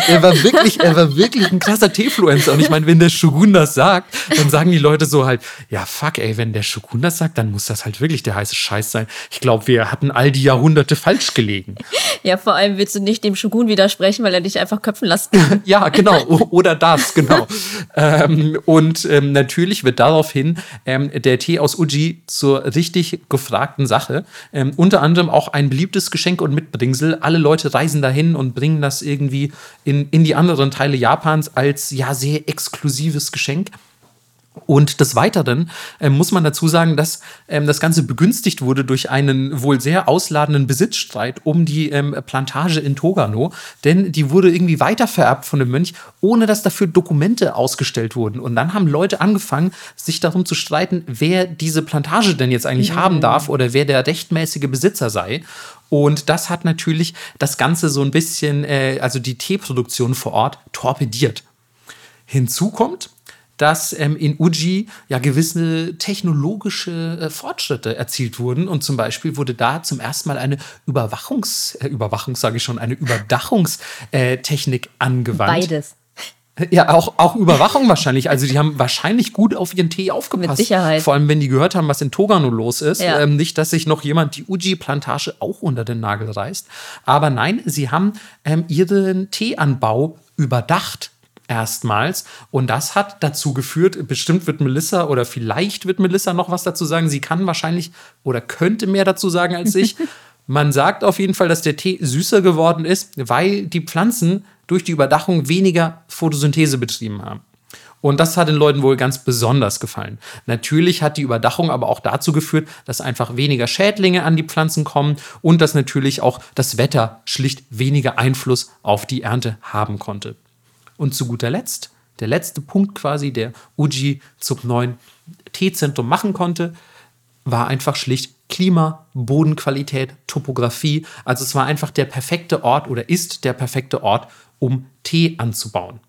Er, war wirklich, er war wirklich ein krasser Teefluencer. Und ich meine, wenn der Shogun das sagt, dann sagen die Leute so halt, ja fuck, ey, wenn der Shogun das sagt, dann muss das halt wirklich der heiße Scheiß sein. Ich glaube, wir hatten all die Jahrhunderte falsch gelegen. Ja, vor allem willst du nicht dem Shogun widersprechen, weil er dich einfach köpfen lassen kann. ja, genau. Oder das, genau. ähm, und ähm, natürlich wird daraufhin ähm, der Tee aus Uji zur richtig gefragten Sache. Ähm, unter anderem anderem auch ein beliebtes Geschenk und Mitbringsel. Alle Leute reisen dahin und bringen das irgendwie in, in die anderen Teile Japans als ja sehr exklusives Geschenk. Und des Weiteren äh, muss man dazu sagen, dass ähm, das Ganze begünstigt wurde durch einen wohl sehr ausladenden Besitzstreit um die ähm, Plantage in Togano. Denn die wurde irgendwie weitervererbt von dem Mönch, ohne dass dafür Dokumente ausgestellt wurden. Und dann haben Leute angefangen, sich darum zu streiten, wer diese Plantage denn jetzt eigentlich mhm. haben darf oder wer der rechtmäßige Besitzer sei. Und das hat natürlich das Ganze so ein bisschen, äh, also die Teeproduktion vor Ort, torpediert. Hinzu kommt, dass ähm, in Uji ja gewisse technologische äh, Fortschritte erzielt wurden. Und zum Beispiel wurde da zum ersten Mal eine Überwachungs, äh, Überwachung, sage ich schon, eine Überdachungstechnik angewandt. Beides. Ja, auch, auch Überwachung wahrscheinlich. Also die haben wahrscheinlich gut auf ihren Tee aufgepasst. Mit Sicherheit. Vor allem, wenn die gehört haben, was in Togano los ist. Ja. Ähm, nicht, dass sich noch jemand die Uji-Plantage auch unter den Nagel reißt. Aber nein, sie haben ähm, ihren Teeanbau überdacht erstmals. Und das hat dazu geführt, bestimmt wird Melissa oder vielleicht wird Melissa noch was dazu sagen. Sie kann wahrscheinlich oder könnte mehr dazu sagen als ich. Man sagt auf jeden Fall, dass der Tee süßer geworden ist, weil die Pflanzen durch die Überdachung weniger Photosynthese betrieben haben. Und das hat den Leuten wohl ganz besonders gefallen. Natürlich hat die Überdachung aber auch dazu geführt, dass einfach weniger Schädlinge an die Pflanzen kommen und dass natürlich auch das Wetter schlicht weniger Einfluss auf die Ernte haben konnte. Und zu guter Letzt, der letzte Punkt quasi, der Uji zum neuen T-Zentrum machen konnte, war einfach schlicht Klima, Bodenqualität, Topografie. Also es war einfach der perfekte Ort oder ist der perfekte Ort, um Tee anzubauen.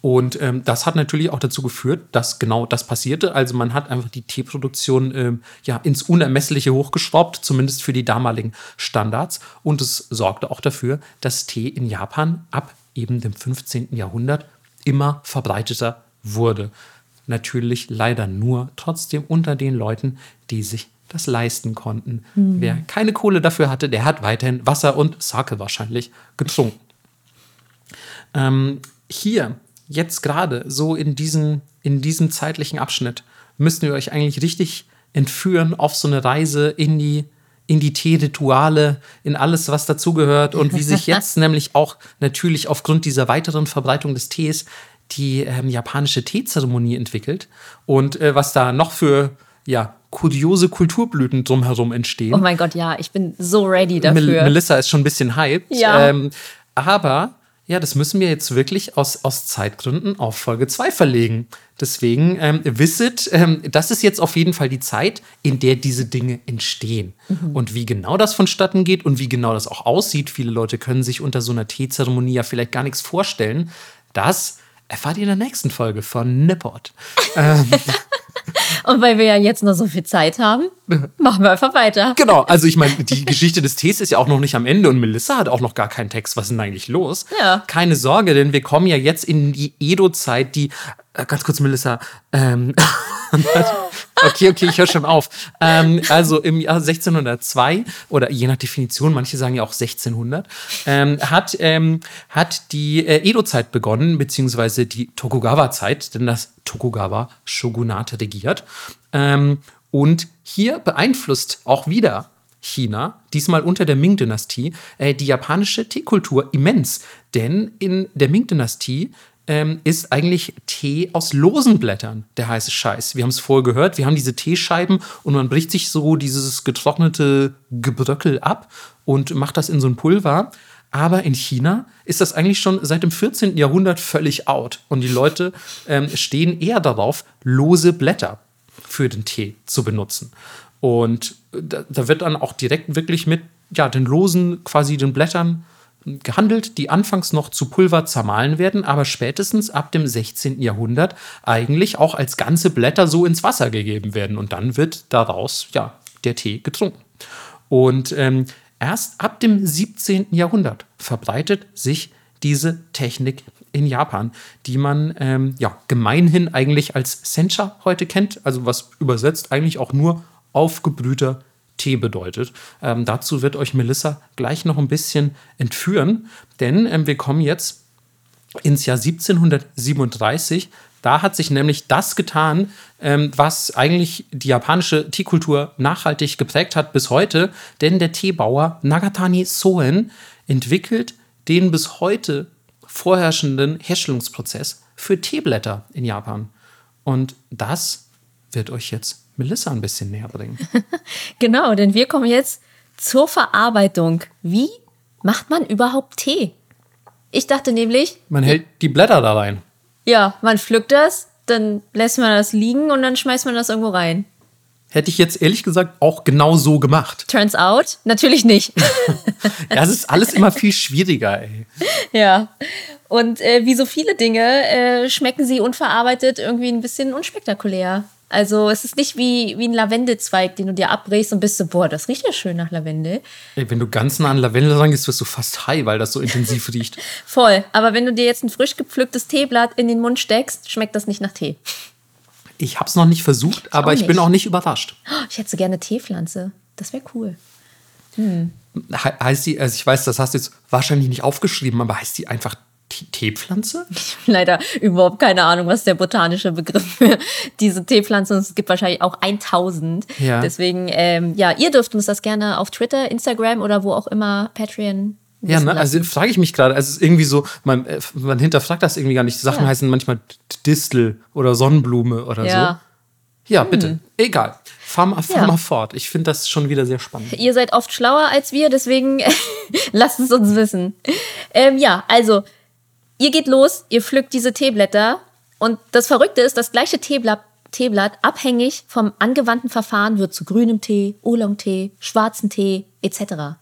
Und ähm, das hat natürlich auch dazu geführt, dass genau das passierte. Also man hat einfach die Teeproduktion ähm, ja, ins Unermessliche hochgeschraubt, zumindest für die damaligen Standards. Und es sorgte auch dafür, dass Tee in Japan ab eben dem 15. Jahrhundert immer verbreiteter wurde. Natürlich leider nur trotzdem unter den Leuten, die sich das leisten konnten. Mhm. Wer keine Kohle dafür hatte, der hat weiterhin Wasser und Sake wahrscheinlich getrunken. Ähm, hier, jetzt gerade, so in, diesen, in diesem zeitlichen Abschnitt, müssen wir euch eigentlich richtig entführen auf so eine Reise in die in die Teerituale, in alles, was dazugehört und wie sich jetzt nämlich auch natürlich aufgrund dieser weiteren Verbreitung des Tees die ähm, japanische Teezeremonie entwickelt und äh, was da noch für ja, kuriose Kulturblüten drumherum entstehen. Oh mein Gott, ja, ich bin so ready dafür. Mel Melissa ist schon ein bisschen hyped. Ja. Ähm, aber ja, das müssen wir jetzt wirklich aus, aus Zeitgründen auf Folge 2 verlegen. Deswegen ähm, wisset, ähm, das ist jetzt auf jeden Fall die Zeit, in der diese Dinge entstehen. Mhm. Und wie genau das vonstatten geht und wie genau das auch aussieht, viele Leute können sich unter so einer Teezeremonie ja vielleicht gar nichts vorstellen. Das erfahrt ihr in der nächsten Folge von Nippot. ähm, und weil wir ja jetzt noch so viel Zeit haben, machen wir einfach weiter. Genau, also ich meine, die Geschichte des Tees ist ja auch noch nicht am Ende und Melissa hat auch noch gar keinen Text. Was ist denn eigentlich los? Ja. Keine Sorge, denn wir kommen ja jetzt in die Edo-Zeit, die, ganz kurz, Melissa, ähm, Okay, okay, ich höre schon auf. Ähm, also im Jahr 1602 oder je nach Definition, manche sagen ja auch 1600, ähm, hat, ähm, hat die äh, Edo-Zeit begonnen, beziehungsweise die Tokugawa-Zeit, denn das Tokugawa-Shogunate regiert. Ähm, und hier beeinflusst auch wieder China, diesmal unter der Ming-Dynastie, äh, die japanische Teekultur immens. Denn in der Ming-Dynastie ähm, ist eigentlich Tee aus losen Blättern, der heiße Scheiß. Wir haben es vorher gehört, wir haben diese Teescheiben und man bricht sich so dieses getrocknete Gebröckel ab und macht das in so ein Pulver. Aber in China ist das eigentlich schon seit dem 14. Jahrhundert völlig out. Und die Leute ähm, stehen eher darauf, lose Blätter für den Tee zu benutzen. Und da, da wird dann auch direkt wirklich mit ja, den losen, quasi den Blättern gehandelt, die anfangs noch zu Pulver zermahlen werden, aber spätestens ab dem 16. Jahrhundert eigentlich auch als ganze Blätter so ins Wasser gegeben werden. Und dann wird daraus ja der Tee getrunken. Und ähm, erst ab dem 17. Jahrhundert verbreitet sich diese Technik in Japan, die man ähm, ja, gemeinhin eigentlich als Sencha heute kennt, also was übersetzt eigentlich auch nur aufgebrühter Tee bedeutet. Ähm, dazu wird euch Melissa gleich noch ein bisschen entführen, denn ähm, wir kommen jetzt ins Jahr 1737. Da hat sich nämlich das getan, ähm, was eigentlich die japanische Teekultur nachhaltig geprägt hat bis heute. Denn der Teebauer Nagatani Soen entwickelt den bis heute vorherrschenden Herstellungsprozess für Teeblätter in Japan. Und das wird euch jetzt Melissa ein bisschen näher bringen. genau, denn wir kommen jetzt zur Verarbeitung. Wie macht man überhaupt Tee? Ich dachte nämlich. Man hält die Blätter da rein. Ja, man pflückt das, dann lässt man das liegen und dann schmeißt man das irgendwo rein. Hätte ich jetzt ehrlich gesagt auch genau so gemacht. Turns out, natürlich nicht. ja, es ist alles immer viel schwieriger, ey. Ja. Und äh, wie so viele Dinge äh, schmecken sie unverarbeitet irgendwie ein bisschen unspektakulär. Also es ist nicht wie, wie ein Lavendelzweig, den du dir abbrichst und bist so, boah, das riecht ja schön nach Lavendel. Ey, wenn du ganz nah an Lavendel rangehst, wirst du fast high, weil das so intensiv riecht. Voll. Aber wenn du dir jetzt ein frisch gepflücktes Teeblatt in den Mund steckst, schmeckt das nicht nach Tee. Ich habe es noch nicht versucht, aber ich bin auch nicht überrascht. Ich hätte so gerne Teepflanze. Das wäre cool. Hm. He heißt die, also ich weiß, das hast du jetzt wahrscheinlich nicht aufgeschrieben, aber heißt die einfach Teepflanze? Ich habe leider überhaupt keine Ahnung, was der botanische Begriff für diese Teepflanze ist. Es gibt wahrscheinlich auch 1000. Ja. Deswegen, ähm, ja, ihr dürft uns das gerne auf Twitter, Instagram oder wo auch immer, Patreon. Ja, ne? also frage ich mich gerade, also es ist irgendwie so, man, äh, man hinterfragt das irgendwie gar nicht. Sachen ja. heißen manchmal Distel oder Sonnenblume oder ja. so. Ja, bitte. Hm. Egal. Fahr, mal, fahr ja. mal fort. Ich finde das schon wieder sehr spannend. Ihr seid oft schlauer als wir, deswegen lasst es uns wissen. Ähm, ja, also Ihr geht los, ihr pflückt diese Teeblätter und das Verrückte ist, das gleiche Teeblatt, Teeblatt abhängig vom angewandten Verfahren wird zu grünem Tee, Oolong-Tee, schwarzen Tee etc.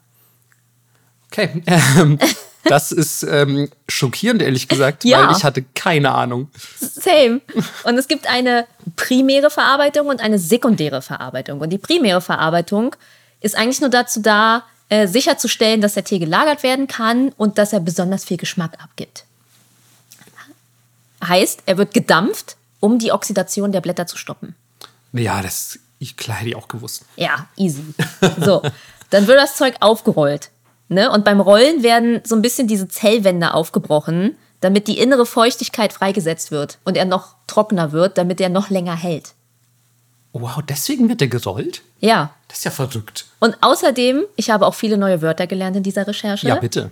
Okay, ähm, das ist ähm, schockierend, ehrlich gesagt, ja. weil ich hatte keine Ahnung. Same. Und es gibt eine primäre Verarbeitung und eine sekundäre Verarbeitung. Und die primäre Verarbeitung ist eigentlich nur dazu da, äh, sicherzustellen, dass der Tee gelagert werden kann und dass er besonders viel Geschmack abgibt. Heißt, er wird gedampft, um die Oxidation der Blätter zu stoppen. Ja, das ich klar hätte ich auch gewusst. Ja, easy. So, dann wird das Zeug aufgerollt. Ne? Und beim Rollen werden so ein bisschen diese Zellwände aufgebrochen, damit die innere Feuchtigkeit freigesetzt wird und er noch trockener wird, damit er noch länger hält. Wow, deswegen wird er gerollt? Ja. Das ist ja verrückt. Und außerdem, ich habe auch viele neue Wörter gelernt in dieser Recherche. Ja, bitte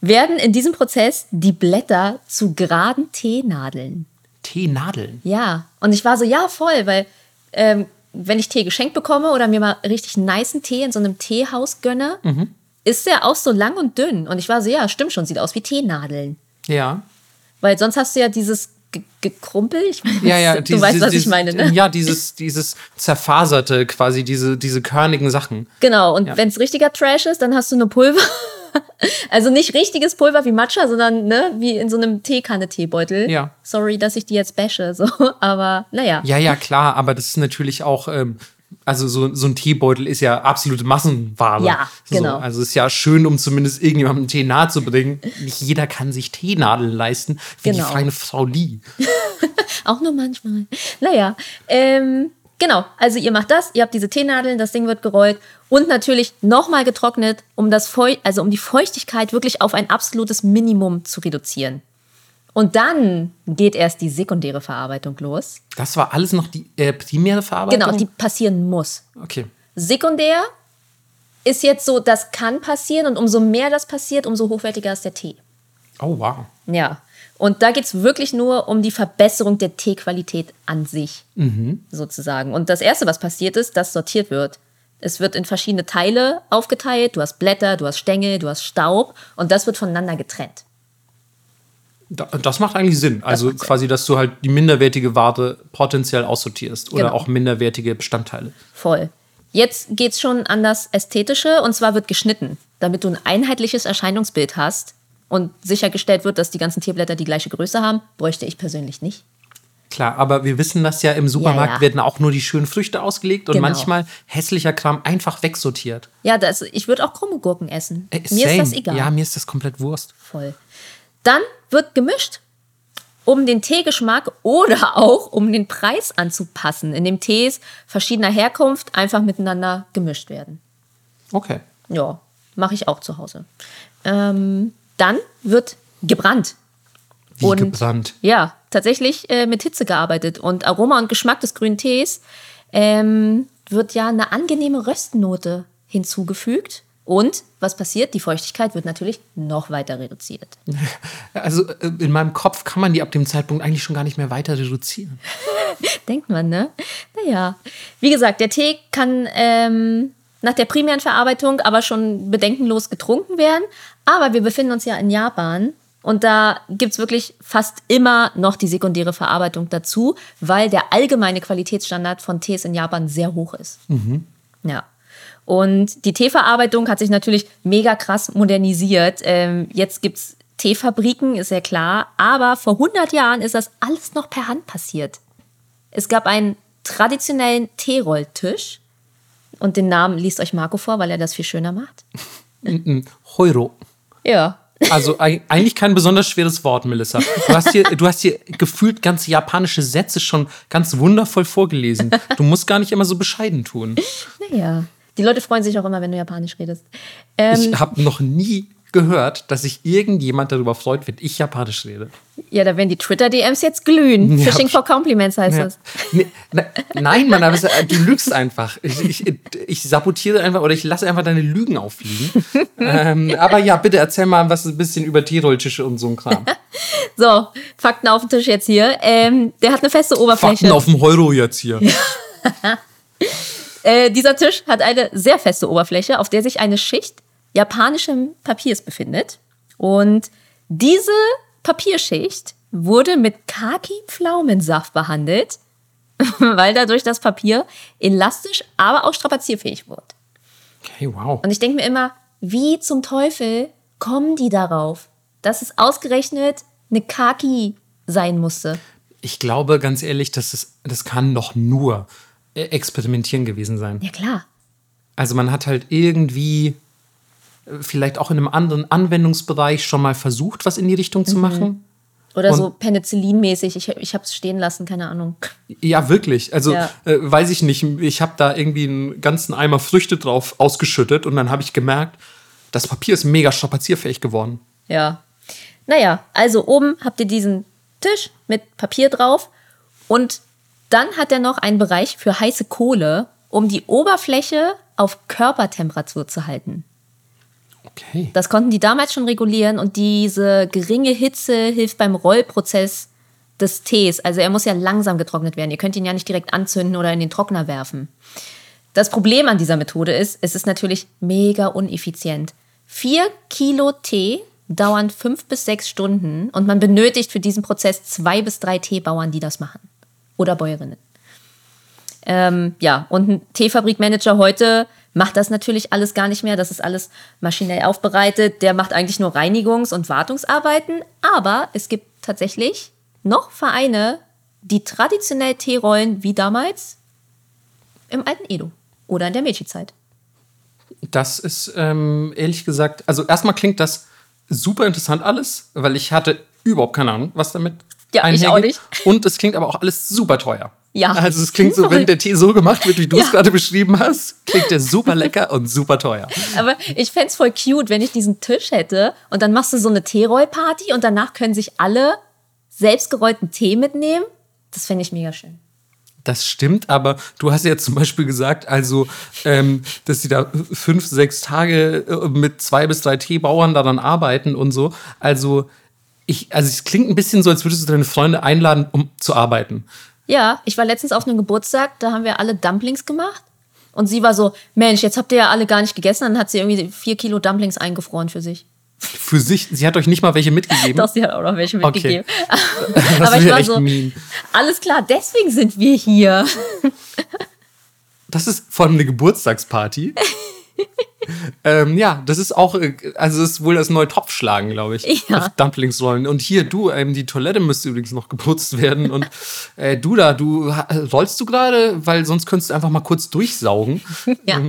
werden in diesem Prozess die Blätter zu geraden Teenadeln. Teenadeln? Ja. Und ich war so, ja, voll, weil ähm, wenn ich Tee geschenkt bekomme oder mir mal richtig niceen Tee in so einem Teehaus gönne, mhm. ist der auch so lang und dünn. Und ich war so, ja, stimmt schon, sieht aus wie Teenadeln. Ja. Weil sonst hast du ja dieses gekrumpel. Ich meine, ja, ja, du dieses, weißt, was dieses, ich meine, ne? Ja, dieses, dieses zerfaserte, quasi diese, diese körnigen Sachen. Genau, und ja. wenn es richtiger Trash ist, dann hast du eine Pulver. also nicht richtiges Pulver wie Matcha, sondern ne, wie in so einem Teekanne-Teebeutel. Ja. Sorry, dass ich die jetzt bashe, so, aber naja. Ja, ja, klar, aber das ist natürlich auch. Ähm, also so, so ein Teebeutel ist ja absolute Massenware. Ja, genau. So, also es ist ja schön, um zumindest irgendjemandem Tee nahe zu bringen. Nicht jeder kann sich Teenadeln leisten, wie genau. die feine Frau Lee. Auch nur manchmal. Naja, ähm, Genau, also ihr macht das, ihr habt diese Teenadeln, das Ding wird gerollt und natürlich nochmal getrocknet, um, das Feu also um die Feuchtigkeit wirklich auf ein absolutes Minimum zu reduzieren. Und dann geht erst die sekundäre Verarbeitung los. Das war alles noch die äh, primäre Verarbeitung? Genau, die passieren muss. Okay. Sekundär ist jetzt so, das kann passieren und umso mehr das passiert, umso hochwertiger ist der Tee. Oh, wow. Ja. Und da geht es wirklich nur um die Verbesserung der Teequalität an sich, mhm. sozusagen. Und das Erste, was passiert ist, dass sortiert wird. Es wird in verschiedene Teile aufgeteilt. Du hast Blätter, du hast Stängel, du hast Staub und das wird voneinander getrennt. Da- Das macht eigentlich Sinn. Also macht Sinn. quasi, dass du halt die minderwertige Ware potenziell aussortierst oder Genau. auch minderwertige Bestandteile. Voll. Jetzt geht's schon an das Ästhetische und zwar wird geschnitten, damit du ein einheitliches Erscheinungsbild hast und sichergestellt wird, dass die ganzen Tierblätter die gleiche Größe haben, bräuchte ich persönlich nicht. Klar, aber wir wissen das ja, im Supermarkt Ja, ja. werden auch nur die schönen Früchte ausgelegt und Genau. manchmal hässlicher Kram einfach wegsortiert. Ja, das, ich würde auch krumme Gurken essen. Äh, Mir ist das egal. Ja, mir ist das komplett Wurst. Voll. Dann wird gemischt, um den Teegeschmack oder auch um den Preis anzupassen, indem Tees verschiedener Herkunft einfach miteinander gemischt werden. Okay. Ja, mache ich auch zu Hause. Ähm, dann wird gebrannt. Wie Und- gebrannt. Ja, tatsächlich äh, mit Hitze gearbeitet. Und Aroma und Geschmack des grünen Tees ähm, wird ja eine angenehme Röstnote hinzugefügt. Und was passiert? Die Feuchtigkeit wird natürlich noch weiter reduziert. Also äh, in meinem Kopf kann man die ab dem Zeitpunkt eigentlich schon gar nicht mehr weiter reduzieren. Denkt man, ne? Naja. Wie gesagt, der Tee kann ähm, nach der primären Verarbeitung aber schon bedenkenlos getrunken werden. Aber wir befinden uns ja in Japan und da gibt es wirklich fast immer noch die sekundäre Verarbeitung dazu, weil der allgemeine Qualitätsstandard von Tees in Japan sehr hoch ist. Ja. Und die Teeverarbeitung hat sich natürlich mega krass modernisiert. Ähm, jetzt gibt es Teefabriken, ist ja klar. Aber vor 100 Jahren ist das alles noch per Hand passiert. Es gab einen traditionellen Teerolltisch. Und den Namen liest euch Marco vor, weil er das viel schöner macht. Heuro. Ja. Also ei- eigentlich kein besonders schweres Wort, Melissa. Du hast hier, du hast hier gefühlt ganze japanische Sätze schon ganz wundervoll vorgelesen. Du musst gar nicht immer so bescheiden tun. Naja. Die Leute freuen sich auch immer, wenn du Japanisch redest. Ähm, Ich habe noch nie gehört, dass sich irgendjemand darüber freut, wenn ich Japanisch rede. ja, da werden die Twitter-DMs jetzt glühen. Ja. Phishing for Compliments heißt Ja. das. Nee, ne, nein, Mann, aber äh, du lügst einfach. Ich, ich, ich sabotiere einfach oder ich lasse einfach deine Lügen auffliegen. ähm, aber ja, bitte erzähl mal was ein bisschen über Teerolltische und so ein Kram. So, Fakten auf dem Tisch jetzt hier. Ähm, der hat eine feste Oberfläche. Fakten auf dem Euro jetzt hier. Äh, dieser Tisch hat eine sehr feste Oberfläche, auf der sich eine Schicht japanischen Papiers befindet. Und diese Papierschicht wurde mit Kaki-Pflaumensaft behandelt, weil dadurch das Papier elastisch, aber auch strapazierfähig wird. Okay, wow. Und ich denke mir immer, wie zum Teufel kommen die darauf, dass es ausgerechnet eine Kaki sein musste? Ich glaube ganz ehrlich, dass es, das kann doch nur äh, experimentieren gewesen sein. Ja klar. Also man hat halt irgendwie vielleicht auch in einem anderen Anwendungsbereich schon mal versucht, was in die Richtung Mhm. zu machen. Oder Und- so Penicillin-mäßig. Ich, ich habe es stehen lassen, keine Ahnung. Ja, wirklich. Also Ja. äh, weiß ich nicht. Ich habe da irgendwie einen ganzen Eimer Früchte drauf ausgeschüttet und dann habe ich gemerkt, das Papier ist mega strapazierfähig geworden. Ja. Naja, also oben habt ihr diesen Tisch mit Papier drauf und dann hat er noch einen Bereich für heiße Kohle, um die Oberfläche auf Körpertemperatur zu halten. Okay. Das konnten die damals schon regulieren und diese geringe Hitze hilft beim Rollprozess des Tees. Also er muss ja langsam getrocknet werden. Ihr könnt ihn ja nicht direkt anzünden oder in den Trockner werfen. Das Problem an dieser Methode ist, es ist natürlich mega uneffizient. Vier Kilo Tee dauern fünf bis sechs Stunden und man benötigt für diesen Prozess zwei bis drei Teebauern, die das machen. Oder Bäuerinnen. Ähm, ja, und ein Teefabrikmanager heute macht das natürlich alles gar nicht mehr. Das ist alles maschinell aufbereitet. Der macht eigentlich nur Reinigungs- und Wartungsarbeiten. Aber es gibt tatsächlich noch Vereine, die traditionell Tee rollen, wie damals im alten Edo oder in der Meiji-Zeit. Das ist ähm, ehrlich gesagt, also erstmal klingt das super interessant alles, weil ich hatte überhaupt keine Ahnung, was damit Ja, ich auch nicht. Und es klingt aber auch alles super teuer. Ja. Also es klingt so, wenn der Tee so gemacht wird, wie du es Ja. gerade beschrieben hast, klingt der super lecker und super teuer. Aber ich fände es voll cute, wenn ich diesen Tisch hätte und dann machst du so eine Teerollparty und danach können sich alle selbstgerollten Tee mitnehmen. Das fände ich mega schön. Das stimmt, aber du hast ja zum Beispiel gesagt, also, ähm, dass sie da fünf, sechs Tage äh, mit zwei bis drei Teebauern daran arbeiten und so. Also, ich, also es klingt ein bisschen so, als würdest du deine Freunde einladen, um zu arbeiten. Ja, ich war letztens auf einem Geburtstag, da haben wir alle Dumplings gemacht Und sie war so, Mensch, jetzt habt ihr ja alle gar nicht gegessen. Dann hat sie irgendwie vier Kilo Dumplings eingefroren für sich. Für sich, sie hat euch nicht mal welche mitgegeben. Doch, sie hat auch noch welche Okay. mitgegeben. Das Aber ich war echt so, mean. alles klar, deswegen sind wir hier. Das ist vor allem eine Geburtstagsparty. ähm, ja, das ist auch, äh, also ist wohl das neue Topfschlagen, glaube ich. Ja. Auf Dumplings rollen. Und hier, du, ähm, die Toilette müsste übrigens noch geputzt werden. Und äh, du da, du rollst du gerade, weil sonst könntest du einfach mal kurz durchsaugen. Ja.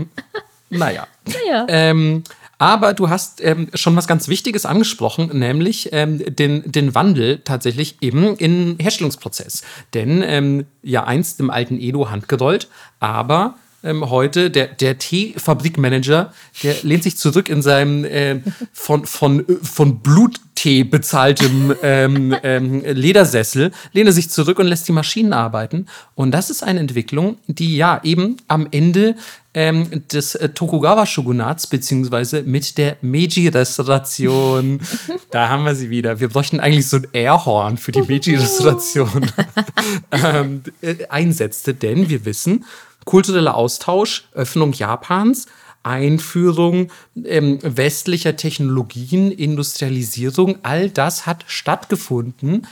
Naja. Naja. Ähm, aber du hast ähm, schon was ganz Wichtiges angesprochen, nämlich ähm, den, den Wandel tatsächlich eben im Herstellungsprozess. Denn ähm, ja, einst im alten Edo handgerollt, aber ähm, heute der, der Teefabrikmanager, der lehnt sich zurück in seinem äh, von, von, von Bluttee bezahltem ähm, ähm, Ledersessel, lehnt er sich zurück und lässt die Maschinen arbeiten. Und das ist eine Entwicklung, die ja eben am Ende ähm, des äh, Tokugawa-Shogunats, beziehungsweise mit der Meiji-Restauration. da haben wir sie wieder. Wir bräuchten eigentlich so ein Airhorn für die Meiji-Restauration ähm, äh, einsetzte, denn wir wissen, kultureller Austausch, Öffnung Japans, Einführung ähm, westlicher Technologien, Industrialisierung, all das hat stattgefunden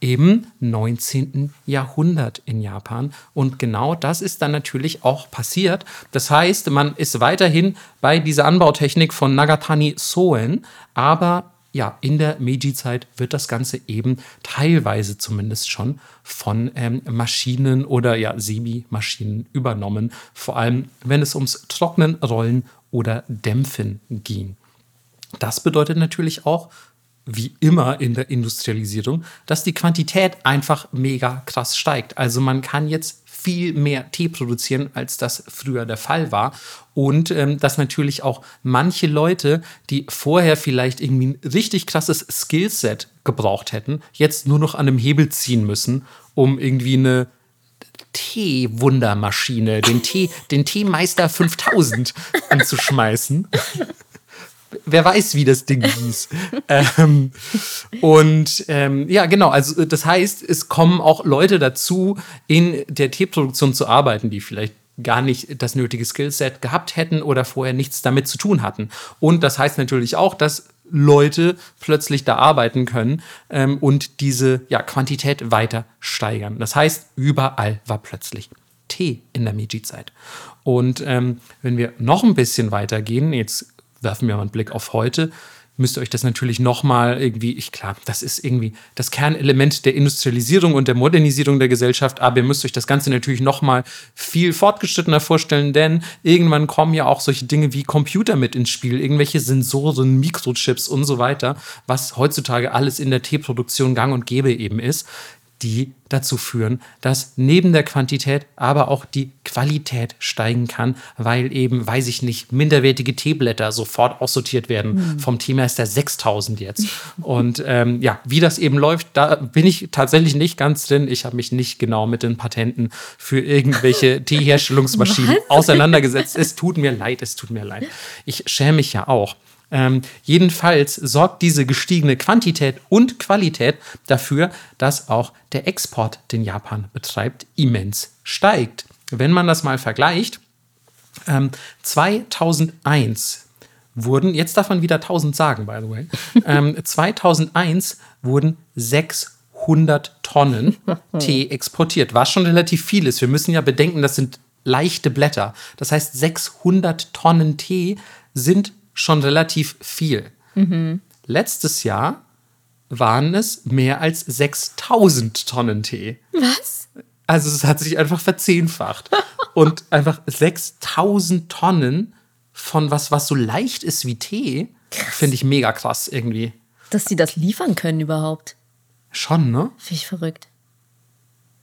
im 19. Jahrhundert in Japan. Und genau das ist dann natürlich auch passiert. Das heißt, man ist weiterhin bei dieser Anbautechnik von Nagatani Soen, aber ja, in der Meiji-Zeit wird das Ganze eben teilweise zumindest schon von ähm, Maschinen oder ja, Semi-Maschinen übernommen. Vor allem, wenn es ums Trocknen, Rollen oder Dämpfen ging. Das bedeutet natürlich auch, wie immer in der Industrialisierung, dass die Quantität einfach mega krass steigt. Also man kann jetzt viel mehr Tee produzieren, als das früher der Fall war. Und ähm, dass natürlich auch manche Leute, die vorher vielleicht irgendwie ein richtig krasses Skillset gebraucht hätten, jetzt nur noch an einem Hebel ziehen müssen, um irgendwie eine Teewundermaschine, den Tee, den Teemeister 5000 anzuschmeißen. Wer weiß, wie das Ding hieß. ähm, und ähm, ja, genau, also das heißt, es kommen auch Leute dazu, in der Teeproduktion zu arbeiten, die vielleicht gar nicht das nötige Skillset gehabt hätten oder vorher nichts damit zu tun hatten. Und das heißt natürlich auch, dass Leute plötzlich da arbeiten können ähm, und diese ja, Quantität weiter steigern. Das heißt, überall war plötzlich Tee in der Meiji-Zeit. Und ähm, wenn wir noch ein bisschen weitergehen, jetzt werfen wir mal einen Blick auf heute, müsst ihr euch das natürlich nochmal irgendwie, ich klar, das ist irgendwie das Kernelement der Industrialisierung und der Modernisierung der Gesellschaft, aber ihr müsst euch das Ganze natürlich nochmal viel fortgeschrittener vorstellen, denn irgendwann kommen ja auch solche Dinge wie Computer mit ins Spiel, irgendwelche Sensoren, Mikrochips und so weiter, was heutzutage alles in der Teeproduktion gang und gäbe eben ist die dazu führen, dass neben der Quantität aber auch die Qualität steigen kann, weil eben, weiß ich nicht, minderwertige Teeblätter sofort aussortiert werden. Vom Teemeister 6000 jetzt. Und ähm, ja, wie das eben läuft, da bin ich tatsächlich nicht ganz drin. Ich habe mich nicht genau mit den Patenten für irgendwelche Teeherstellungsmaschinen auseinandergesetzt. Es tut mir leid, es tut mir leid. Ich schäme mich ja auch. Ähm, jedenfalls sorgt diese gestiegene Quantität und Qualität dafür, dass auch der Export, den Japan betreibt, immens steigt. Wenn man das mal vergleicht, ähm, 2001 wurden, jetzt darf man wieder 1000 sagen, by the way, ähm, 2001 wurden 600 Tonnen Tee exportiert, was schon relativ viel ist. Wir müssen ja bedenken, das sind leichte Blätter. Das heißt, 600 Tonnen Tee sind schon relativ viel. Letztes Jahr waren es mehr als 6000 Tonnen Tee. Was? Also es hat sich einfach verzehnfacht. Und einfach 6000 Tonnen von was, was so leicht ist wie Tee, finde ich mega krass irgendwie. Dass sie das liefern können überhaupt. Schon, ne? Finde ich verrückt.